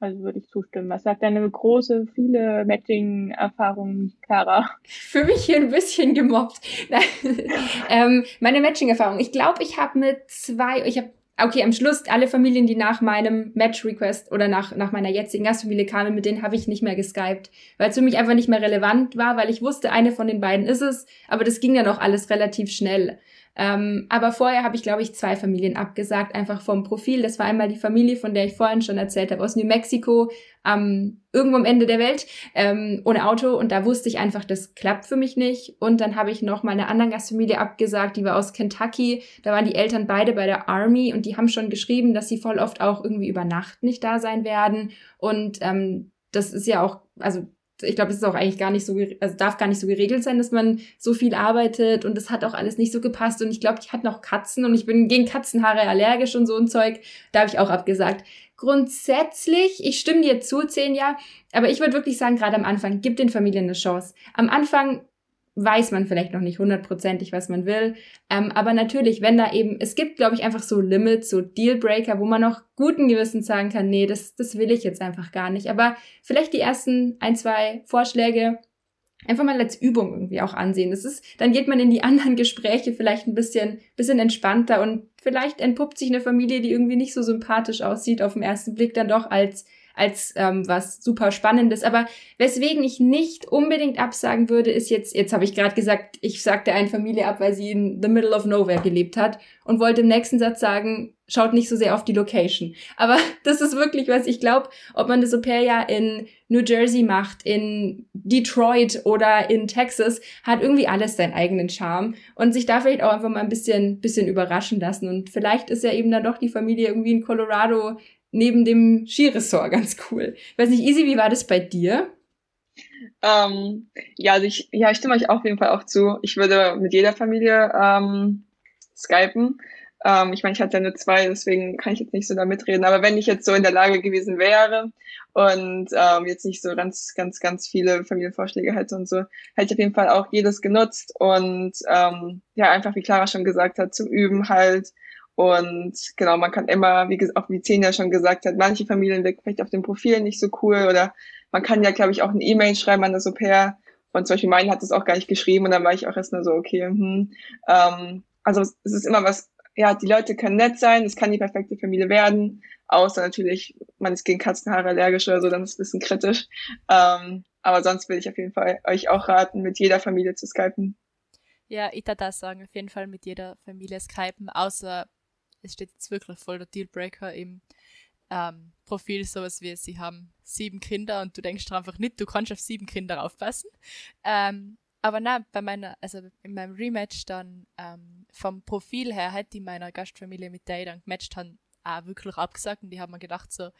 also würde ich zustimmen. Was sagt deine große, viele Matching-Erfahrungen, Clara? Für mich hier ein bisschen gemobbt. ähm, meine Matching-Erfahrung. Ich glaube, ich habe mit zwei, ich habe okay, am Schluss alle Familien, die nach meinem Match-Request oder nach, nach meiner jetzigen Gastfamilie kamen, mit denen habe ich nicht mehr geskypt, weil es für mich einfach nicht mehr relevant war, weil ich wusste, eine von den beiden ist es, aber das ging dann auch alles relativ schnell. Ähm, aber vorher habe ich, glaube ich, zwei Familien abgesagt, einfach vom Profil. Das war einmal die Familie, von der ich vorhin schon erzählt habe, aus New Mexico, ähm, irgendwo am Ende der Welt, ähm, ohne Auto. Und da wusste ich einfach, das klappt für mich nicht. Und dann habe ich noch mal eine andere Gastfamilie abgesagt, die war aus Kentucky. Da waren die Eltern beide bei der Army und die haben schon geschrieben, dass sie voll oft auch irgendwie über Nacht nicht da sein werden. Und ähm, das ist ja auch, also ich glaube, es ist auch eigentlich gar nicht so, also darf gar nicht so geregelt sein, dass man so viel arbeitet und das hat auch alles nicht so gepasst und ich glaube, ich hatte noch Katzen und ich bin gegen Katzenhaare allergisch und so ein Zeug, da habe ich auch abgesagt. Grundsätzlich, ich stimme dir zu, zehn Jahre, aber ich würde wirklich sagen, gerade am Anfang, gib den Familien eine Chance. Am Anfang weiß man vielleicht noch nicht hundertprozentig, was man will. Ähm, aber natürlich, wenn da eben, es gibt, glaube ich, einfach so Limits, so Dealbreaker, wo man noch guten Gewissens sagen kann, nee, das, das will ich jetzt einfach gar nicht. Aber vielleicht die ersten ein, zwei Vorschläge einfach mal als Übung irgendwie auch ansehen. Das ist, dann geht man in die anderen Gespräche vielleicht ein bisschen, bisschen entspannter und vielleicht entpuppt sich eine Familie, die irgendwie nicht so sympathisch aussieht, auf den ersten Blick dann doch als als ähm, was super Spannendes. Aber weswegen ich nicht unbedingt absagen würde, ist jetzt, jetzt habe ich gerade gesagt, ich sagte eine Familie ab, weil sie in the middle of nowhere gelebt hat und wollte im nächsten Satz sagen, schaut nicht so sehr auf die Location. Aber das ist wirklich was, ich glaube, ob man das Au-pair ja in New Jersey macht, in Detroit oder in Texas, hat irgendwie alles seinen eigenen Charme und sich da vielleicht auch einfach mal ein bisschen, bisschen überraschen lassen. Und vielleicht ist ja eben dann doch die Familie irgendwie in Colorado neben dem Skiresort ganz cool. Ich weiß nicht, Easy, wie war das bei dir? Ähm, ja, also ich, ja, ich stimme euch auf jeden Fall auch zu. Ich würde mit jeder Familie ähm, skypen. Ähm, ich meine, ich hatte ja nur zwei, deswegen kann ich jetzt nicht so da mitreden. Aber wenn ich jetzt so in der Lage gewesen wäre und ähm, jetzt nicht so ganz, ganz, ganz viele Familienvorschläge hätte und so, hätte ich auf jeden Fall auch jedes genutzt und ähm, ja, einfach wie Clara schon gesagt hat, zum Üben halt. Und genau, man kann immer, wie auch wie Zehn ja schon gesagt hat, manche Familien wirken vielleicht auf dem Profil nicht so cool oder man kann ja, glaube ich, auch eine E-Mail schreiben an das Au pair. Und zum Beispiel meine hat es auch gar nicht geschrieben und dann war ich auch erst mal so, okay, hm. Ähm, also es ist immer was ja, die Leute können nett sein, es kann die perfekte Familie werden, außer natürlich, man ist gegen Katzenhaare allergisch oder so, dann ist es ein bisschen kritisch. Ähm, aber sonst will ich auf jeden Fall euch auch raten, mit jeder Familie zu skypen. Ja, ich würde sagen, auf jeden Fall mit jeder Familie skypen, außer es steht jetzt wirklich voll der Dealbreaker im ähm, Profil, sowas wie sie haben sieben Kinder und du denkst einfach nicht, du kannst auf sieben Kinder aufpassen. Ähm, aber na, bei meiner, also in meinem Rematch dann ähm, vom Profil her hätte ich meiner Gastfamilie, mit der ich dann gematcht habe, auch wirklich abgesagt und die haben mir gedacht so,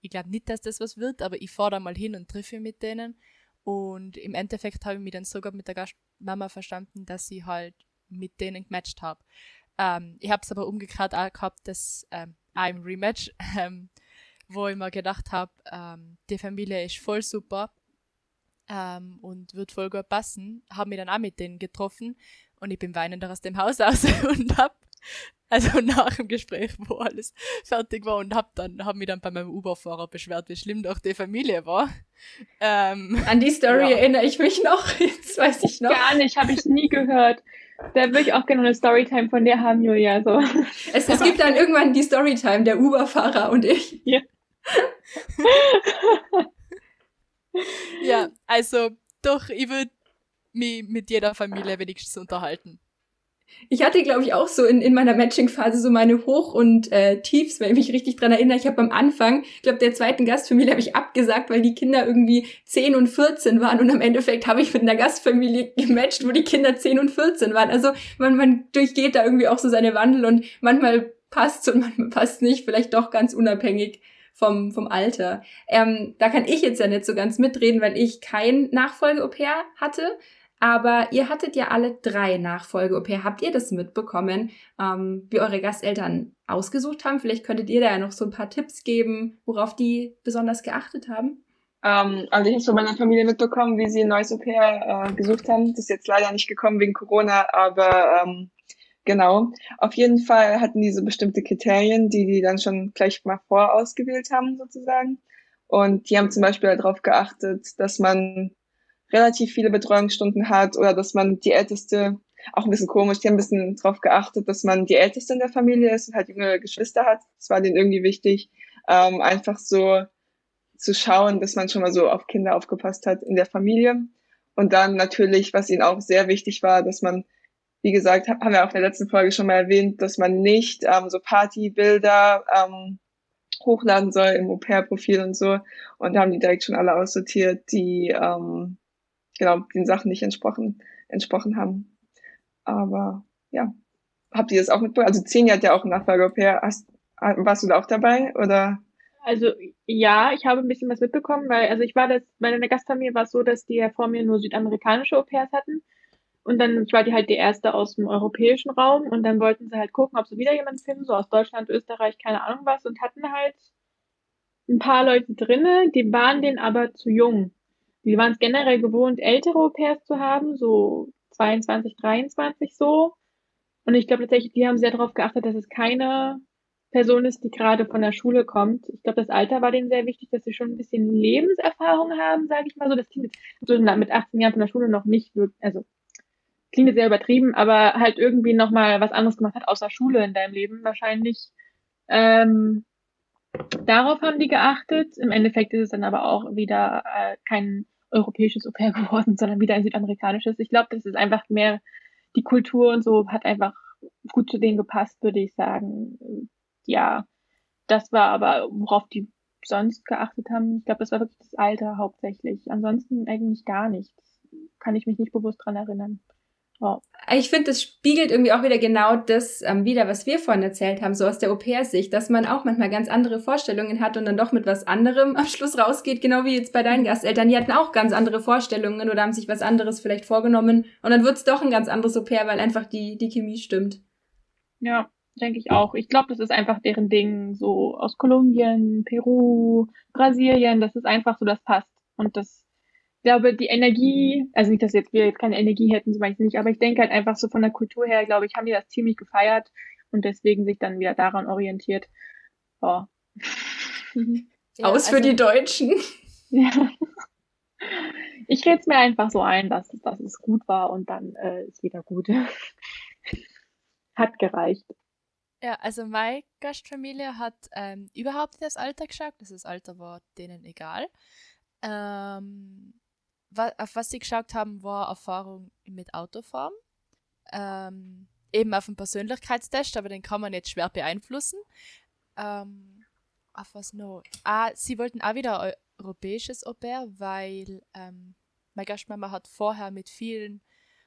ich glaube nicht, dass das was wird, aber ich fahre da mal hin und treffe mit denen und im Endeffekt habe ich mich dann sogar mit der Gastmama verstanden, dass ich halt mit denen gematcht habe. Ähm, ich habe es aber umgekehrt auch gehabt, dass ähm, im Rematch, ähm, wo ich mir gedacht habe, ähm, die Familie ist voll super, ähm, und wird voll gut passen. Habe mich dann auch mit denen getroffen und ich bin weinend aus dem Haus aus und hab also nach dem Gespräch, wo alles fertig war und hab dann hab mich dann bei meinem Uberfahrer beschwert, wie schlimm doch die Familie war. Ähm, An die Story ja. erinnere ich mich noch. Jetzt weiß ich noch. Gar nicht, habe ich nie gehört. Da würde ich auch gerne eine Storytime von dir haben, Julia. So. Es, es gibt dann irgendwann die Storytime, der Uberfahrer und ich. Ja. ja, also doch, ich würde mich mit jeder Familie wenigstens unterhalten. Ich hatte, glaube ich, auch so in, in meiner Matching-Phase so meine Hoch- und äh, Tiefs, wenn ich mich richtig dran erinnere. Ich habe am Anfang, ich glaube, der zweiten Gastfamilie habe ich abgesagt, weil die Kinder irgendwie 10 und 14 waren und am Endeffekt habe ich mit einer Gastfamilie gematcht, wo die Kinder 10 und 14 waren. Also man, man durchgeht da irgendwie auch so seine Wandel und manchmal passt und manchmal passt nicht, vielleicht doch ganz unabhängig vom, vom Alter. Ähm, da kann ich jetzt ja nicht so ganz mitreden, weil ich kein Nachfolge-Au-pair hatte. Aber ihr hattet ja alle drei Nachfolge-Au-pair. Habt ihr das mitbekommen, ähm, wie eure Gasteltern ausgesucht haben? Vielleicht könntet ihr da ja noch so ein paar Tipps geben, worauf die besonders geachtet haben. Ähm, also ich habe von meiner Familie mitbekommen, wie sie ein neues Au-pair äh, gesucht haben. Das ist jetzt leider nicht gekommen wegen Corona, aber ähm, Genau. Auf jeden Fall hatten die so bestimmte Kriterien, die die dann schon gleich mal vorausgewählt haben, sozusagen. Und die haben zum Beispiel darauf geachtet, dass man relativ viele Betreuungsstunden hat oder dass man die älteste, auch ein bisschen komisch, die haben ein bisschen darauf geachtet, dass man die älteste in der Familie ist und halt jüngere Geschwister hat. Das war denen irgendwie wichtig, ähm, einfach so zu schauen, dass man schon mal so auf Kinder aufgepasst hat in der Familie. Und dann natürlich, was ihnen auch sehr wichtig war, dass man wie gesagt, haben wir auch in der letzten Folge schon mal erwähnt, dass man nicht ähm, so Partybilder ähm, hochladen soll im Au-pair-Profil und so. Und da haben die direkt schon alle aussortiert, die ähm, genau den Sachen nicht entsprochen, entsprochen haben. Aber ja, habt ihr das auch mitbekommen? Also Zehn hat ja auch ein Nachfolge-Au-pair. Warst du da auch dabei oder? Also ja, ich habe ein bisschen was mitbekommen, weil also ich war das, bei einer Gastfamilie war es so, dass die ja vor mir nur südamerikanische Au-pairs hatten und dann, ich war die halt die erste aus dem europäischen Raum und dann wollten sie halt gucken, ob sie wieder jemanden finden, so aus Deutschland, Österreich, keine Ahnung was, und hatten halt ein paar Leute drinne, die waren denen aber zu jung. Die waren es generell gewohnt, ältere Au-pairs zu haben, so 22, 23 so. Und ich glaube tatsächlich, die haben sehr darauf geachtet, dass es keine Person ist, die gerade von der Schule kommt. Ich glaube, das Alter war denen sehr wichtig, dass sie schon ein bisschen Lebenserfahrung haben, sage ich mal so. Das Kind so mit 18 Jahren von der Schule noch nicht, also klingt sehr übertrieben, aber halt irgendwie nochmal was anderes gemacht hat, außer Schule in deinem Leben wahrscheinlich. Ähm, darauf haben die geachtet. Im Endeffekt ist es dann aber auch wieder äh, kein europäisches Au-pair geworden, sondern wieder ein südamerikanisches. Ich glaube, das ist einfach mehr die Kultur und so hat einfach gut zu denen gepasst, würde ich sagen. Ja, das war aber, worauf die sonst geachtet haben. Ich glaube, das war wirklich das Alter hauptsächlich. Ansonsten eigentlich gar nichts. Kann ich mich nicht bewusst dran erinnern. Oh. Ich finde, das spiegelt irgendwie auch wieder genau das ähm, wieder, was wir vorhin erzählt haben, so aus der Au-pair-Sicht, dass man auch manchmal ganz andere Vorstellungen hat und dann doch mit was anderem am Schluss rausgeht, genau wie jetzt bei deinen Gasteltern. Die hatten auch ganz andere Vorstellungen oder haben sich was anderes vielleicht vorgenommen und dann wird's doch ein ganz anderes Au-pair, weil einfach die, die Chemie stimmt. Ja, denke ich auch. Ich glaube, das ist einfach deren Ding, so aus Kolumbien, Peru, Brasilien, das ist einfach so, das passt. Und das glaube, die Energie, also nicht, dass jetzt wir jetzt keine Energie hätten, so weiß ich nicht, aber ich denke halt einfach so von der Kultur her, glaube ich, haben die das ziemlich gefeiert und deswegen sich dann wieder daran orientiert. Oh. Ja, Aus für also, die Deutschen. Ja. Ich rede es mir einfach so ein, dass, dass es gut war und dann äh, ist wieder gut. hat gereicht. Ja, also meine Gastfamilie hat ähm, überhaupt nicht das Alter geschaut. Das Alter war denen egal. Ähm, auf was sie geschaut haben, war Erfahrung mit Autofahren. Ähm, eben auf den Persönlichkeitstest, aber den kann man jetzt schwer beeinflussen. Ähm, auf was noch? Ah, sie wollten auch wieder ein europäisches Au-pair, weil ähm, meine Gastmama hat vorher mit vielen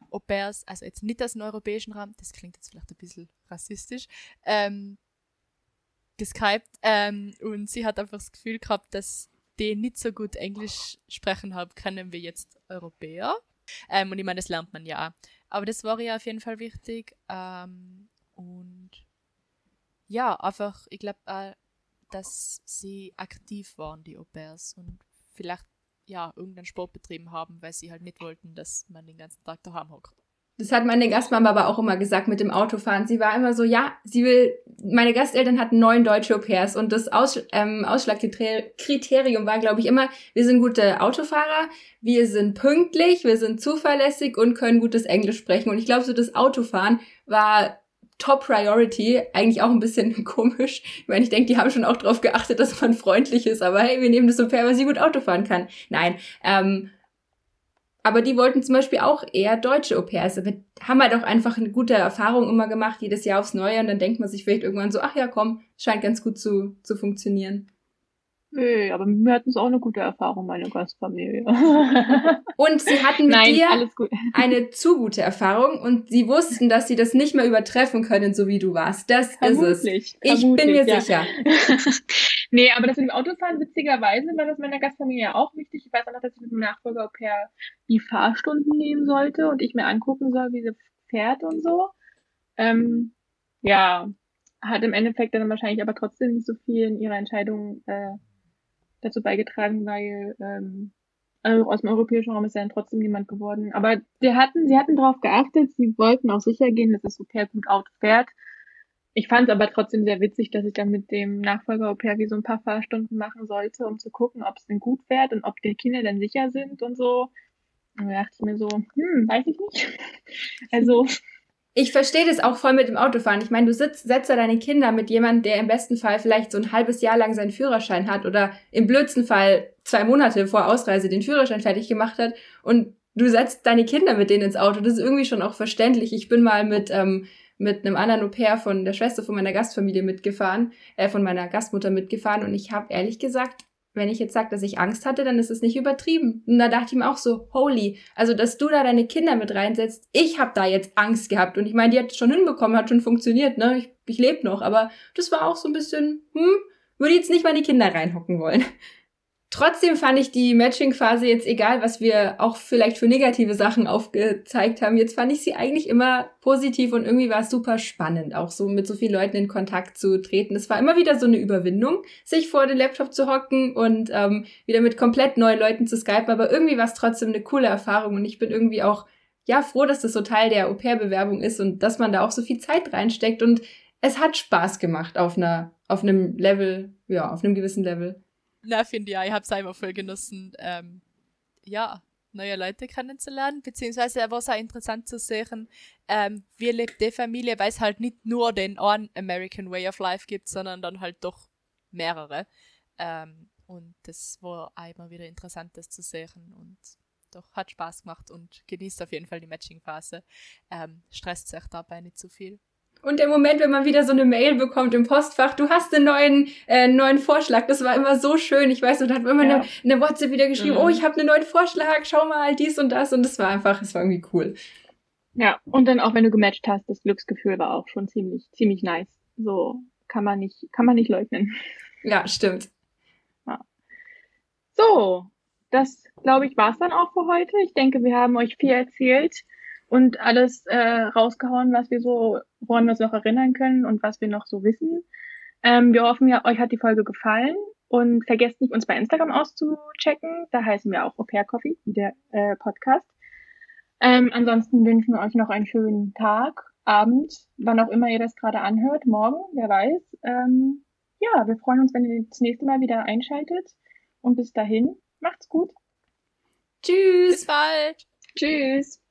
Au-pairs, also jetzt nicht aus dem europäischen Raum, das klingt jetzt vielleicht ein bisschen rassistisch, ähm, geskypt ähm, und sie hat einfach das Gefühl gehabt, dass die nicht so gut Englisch sprechen haben, können wir jetzt Europäer. Ähm, und ich meine, das lernt man ja auch. Aber das war ja auf jeden Fall wichtig. Ähm, und ja, einfach, ich glaube, äh, dass sie aktiv waren, die Au-pairs. Und vielleicht ja irgendeinen Sport betrieben haben, weil sie halt nicht wollten, dass man den ganzen Tag daheim hockt. Das hat meine Gastmama aber auch immer gesagt mit dem Autofahren. Sie war immer so, ja, sie will, meine Gasteltern hatten neun deutsche Au-pairs und das Aus, ähm, Ausschlagkriterium war, glaube ich, immer, wir sind gute Autofahrer, wir sind pünktlich, wir sind zuverlässig und können gutes Englisch sprechen. Und ich glaube, so das Autofahren war Top Priority, eigentlich auch ein bisschen komisch. Ich meine, ich denke, die haben schon auch darauf geachtet, dass man freundlich ist, aber hey, wir nehmen das Au-pair, weil sie gut Auto fahren kann. Nein, ähm, aber die wollten zum Beispiel auch eher deutsche Au-pairs. Wir haben halt auch einfach eine gute Erfahrung immer gemacht, jedes Jahr aufs Neue. Und dann denkt man sich vielleicht irgendwann so, ach ja, komm, scheint ganz gut zu, zu funktionieren. Nee, aber wir hatten es auch eine gute Erfahrung, meine Gastfamilie. und sie hatten mit Nein, dir eine zu gute Erfahrung und sie wussten, dass sie das nicht mehr übertreffen können, so wie du warst. Das vermutlich, ist es. Ich bin mir ja. sicher. nee, aber das mit dem Autofahren, witzigerweise war das meiner Gastfamilie auch wichtig. Ich weiß auch noch, dass ich mit dem Nachfolger per die Fahrstunden nehmen sollte und ich mir angucken soll, wie sie fährt und so. Ähm, ja, hat im Endeffekt dann wahrscheinlich aber trotzdem nicht so viel in ihrer Entscheidung äh, dazu beigetragen, weil ähm, also aus dem europäischen Raum ist ja dann trotzdem niemand geworden. Aber sie hatten, sie hatten darauf geachtet, sie wollten auch sicher gehen, dass das Au-pair gut Auto fährt. Ich fand es aber trotzdem sehr witzig, dass ich dann mit dem Nachfolger Au-pair wie so ein paar Fahrstunden machen sollte, um zu gucken, ob es denn gut fährt und ob die Kinder denn sicher sind und so. Und da dachte ich mir so, hm, weiß ich nicht. Also ich verstehe das auch voll mit dem Autofahren. Ich meine, du sitzt, setzt da deine Kinder mit jemandem, der im besten Fall vielleicht so ein halbes Jahr lang seinen Führerschein hat oder im blödsten Fall zwei Monate vor Ausreise den Führerschein fertig gemacht hat und du setzt deine Kinder mit denen ins Auto. Das ist irgendwie schon auch verständlich. Ich bin mal mit, ähm, mit einem anderen Au-pair von der Schwester von meiner Gastfamilie mitgefahren, äh, von meiner Gastmutter mitgefahren und ich habe ehrlich gesagt wenn ich jetzt sage, dass ich Angst hatte, dann ist es nicht übertrieben. Und da dachte ich mir auch so, holy, also dass du da deine Kinder mit reinsetzt, ich habe da jetzt Angst gehabt. Und ich meine, die hat schon hinbekommen, hat schon funktioniert, ne? Ich, ich lebe noch, aber das war auch so ein bisschen, hm, würde jetzt nicht mal die Kinder reinhocken wollen. Trotzdem fand ich die Matching-Phase jetzt egal, was wir auch vielleicht für negative Sachen aufgezeigt haben. Jetzt fand ich sie eigentlich immer positiv und irgendwie war es super spannend, auch so mit so vielen Leuten in Kontakt zu treten. Es war immer wieder so eine Überwindung, sich vor den Laptop zu hocken und ähm, wieder mit komplett neuen Leuten zu skypen. Aber irgendwie war es trotzdem eine coole Erfahrung und ich bin irgendwie auch ja froh, dass das so Teil der Au-pair-Bewerbung ist und dass man da auch so viel Zeit reinsteckt und es hat Spaß gemacht auf einer auf einem Level, ja, auf einem gewissen Level. Na, finde ja, ich habe es einfach voll genossen, ähm, ja, neue Leute kennenzulernen, beziehungsweise war es auch interessant zu sehen, ähm, wie lebt die Familie, weil es halt nicht nur den einen American Way of Life gibt, sondern dann halt doch mehrere. Ähm, und das war auch immer wieder interessant, das zu sehen und doch hat Spaß gemacht und genießt auf jeden Fall die Matching-Phase. Ähm, stresst sich dabei nicht zu viel. Und der Moment, wenn man wieder so eine Mail bekommt im Postfach, du hast einen neuen, äh, neuen Vorschlag, das war immer so schön. Ich weiß, da hat man immer ja. eine, eine WhatsApp wieder geschrieben, mhm. oh, ich habe einen neuen Vorschlag, schau mal, dies und das. Und das war einfach, es war irgendwie cool. Ja, und dann auch wenn du gematcht hast, das Glücksgefühl war auch schon ziemlich, ziemlich nice. So kann man nicht, kann man nicht leugnen. Ja, stimmt. Ja. So, das glaube ich war's dann auch für heute. Ich denke, wir haben euch viel erzählt und alles äh, rausgehauen, was wir so, woran wir uns noch erinnern können und was wir noch so wissen. Ähm, wir hoffen ja, euch hat die Folge gefallen und vergesst nicht, uns bei Instagram auszuchecken. Da heißen wir auch Au Pair Coffee, wie der äh, Podcast. Ähm, ansonsten wünschen wir euch noch einen schönen Tag, Abend, wann auch immer ihr das gerade anhört, morgen, wer weiß. Ähm, ja, wir freuen uns, wenn ihr das nächste Mal wieder einschaltet. Und bis dahin, macht's gut. Tschüss. Bis bald. Tschüss.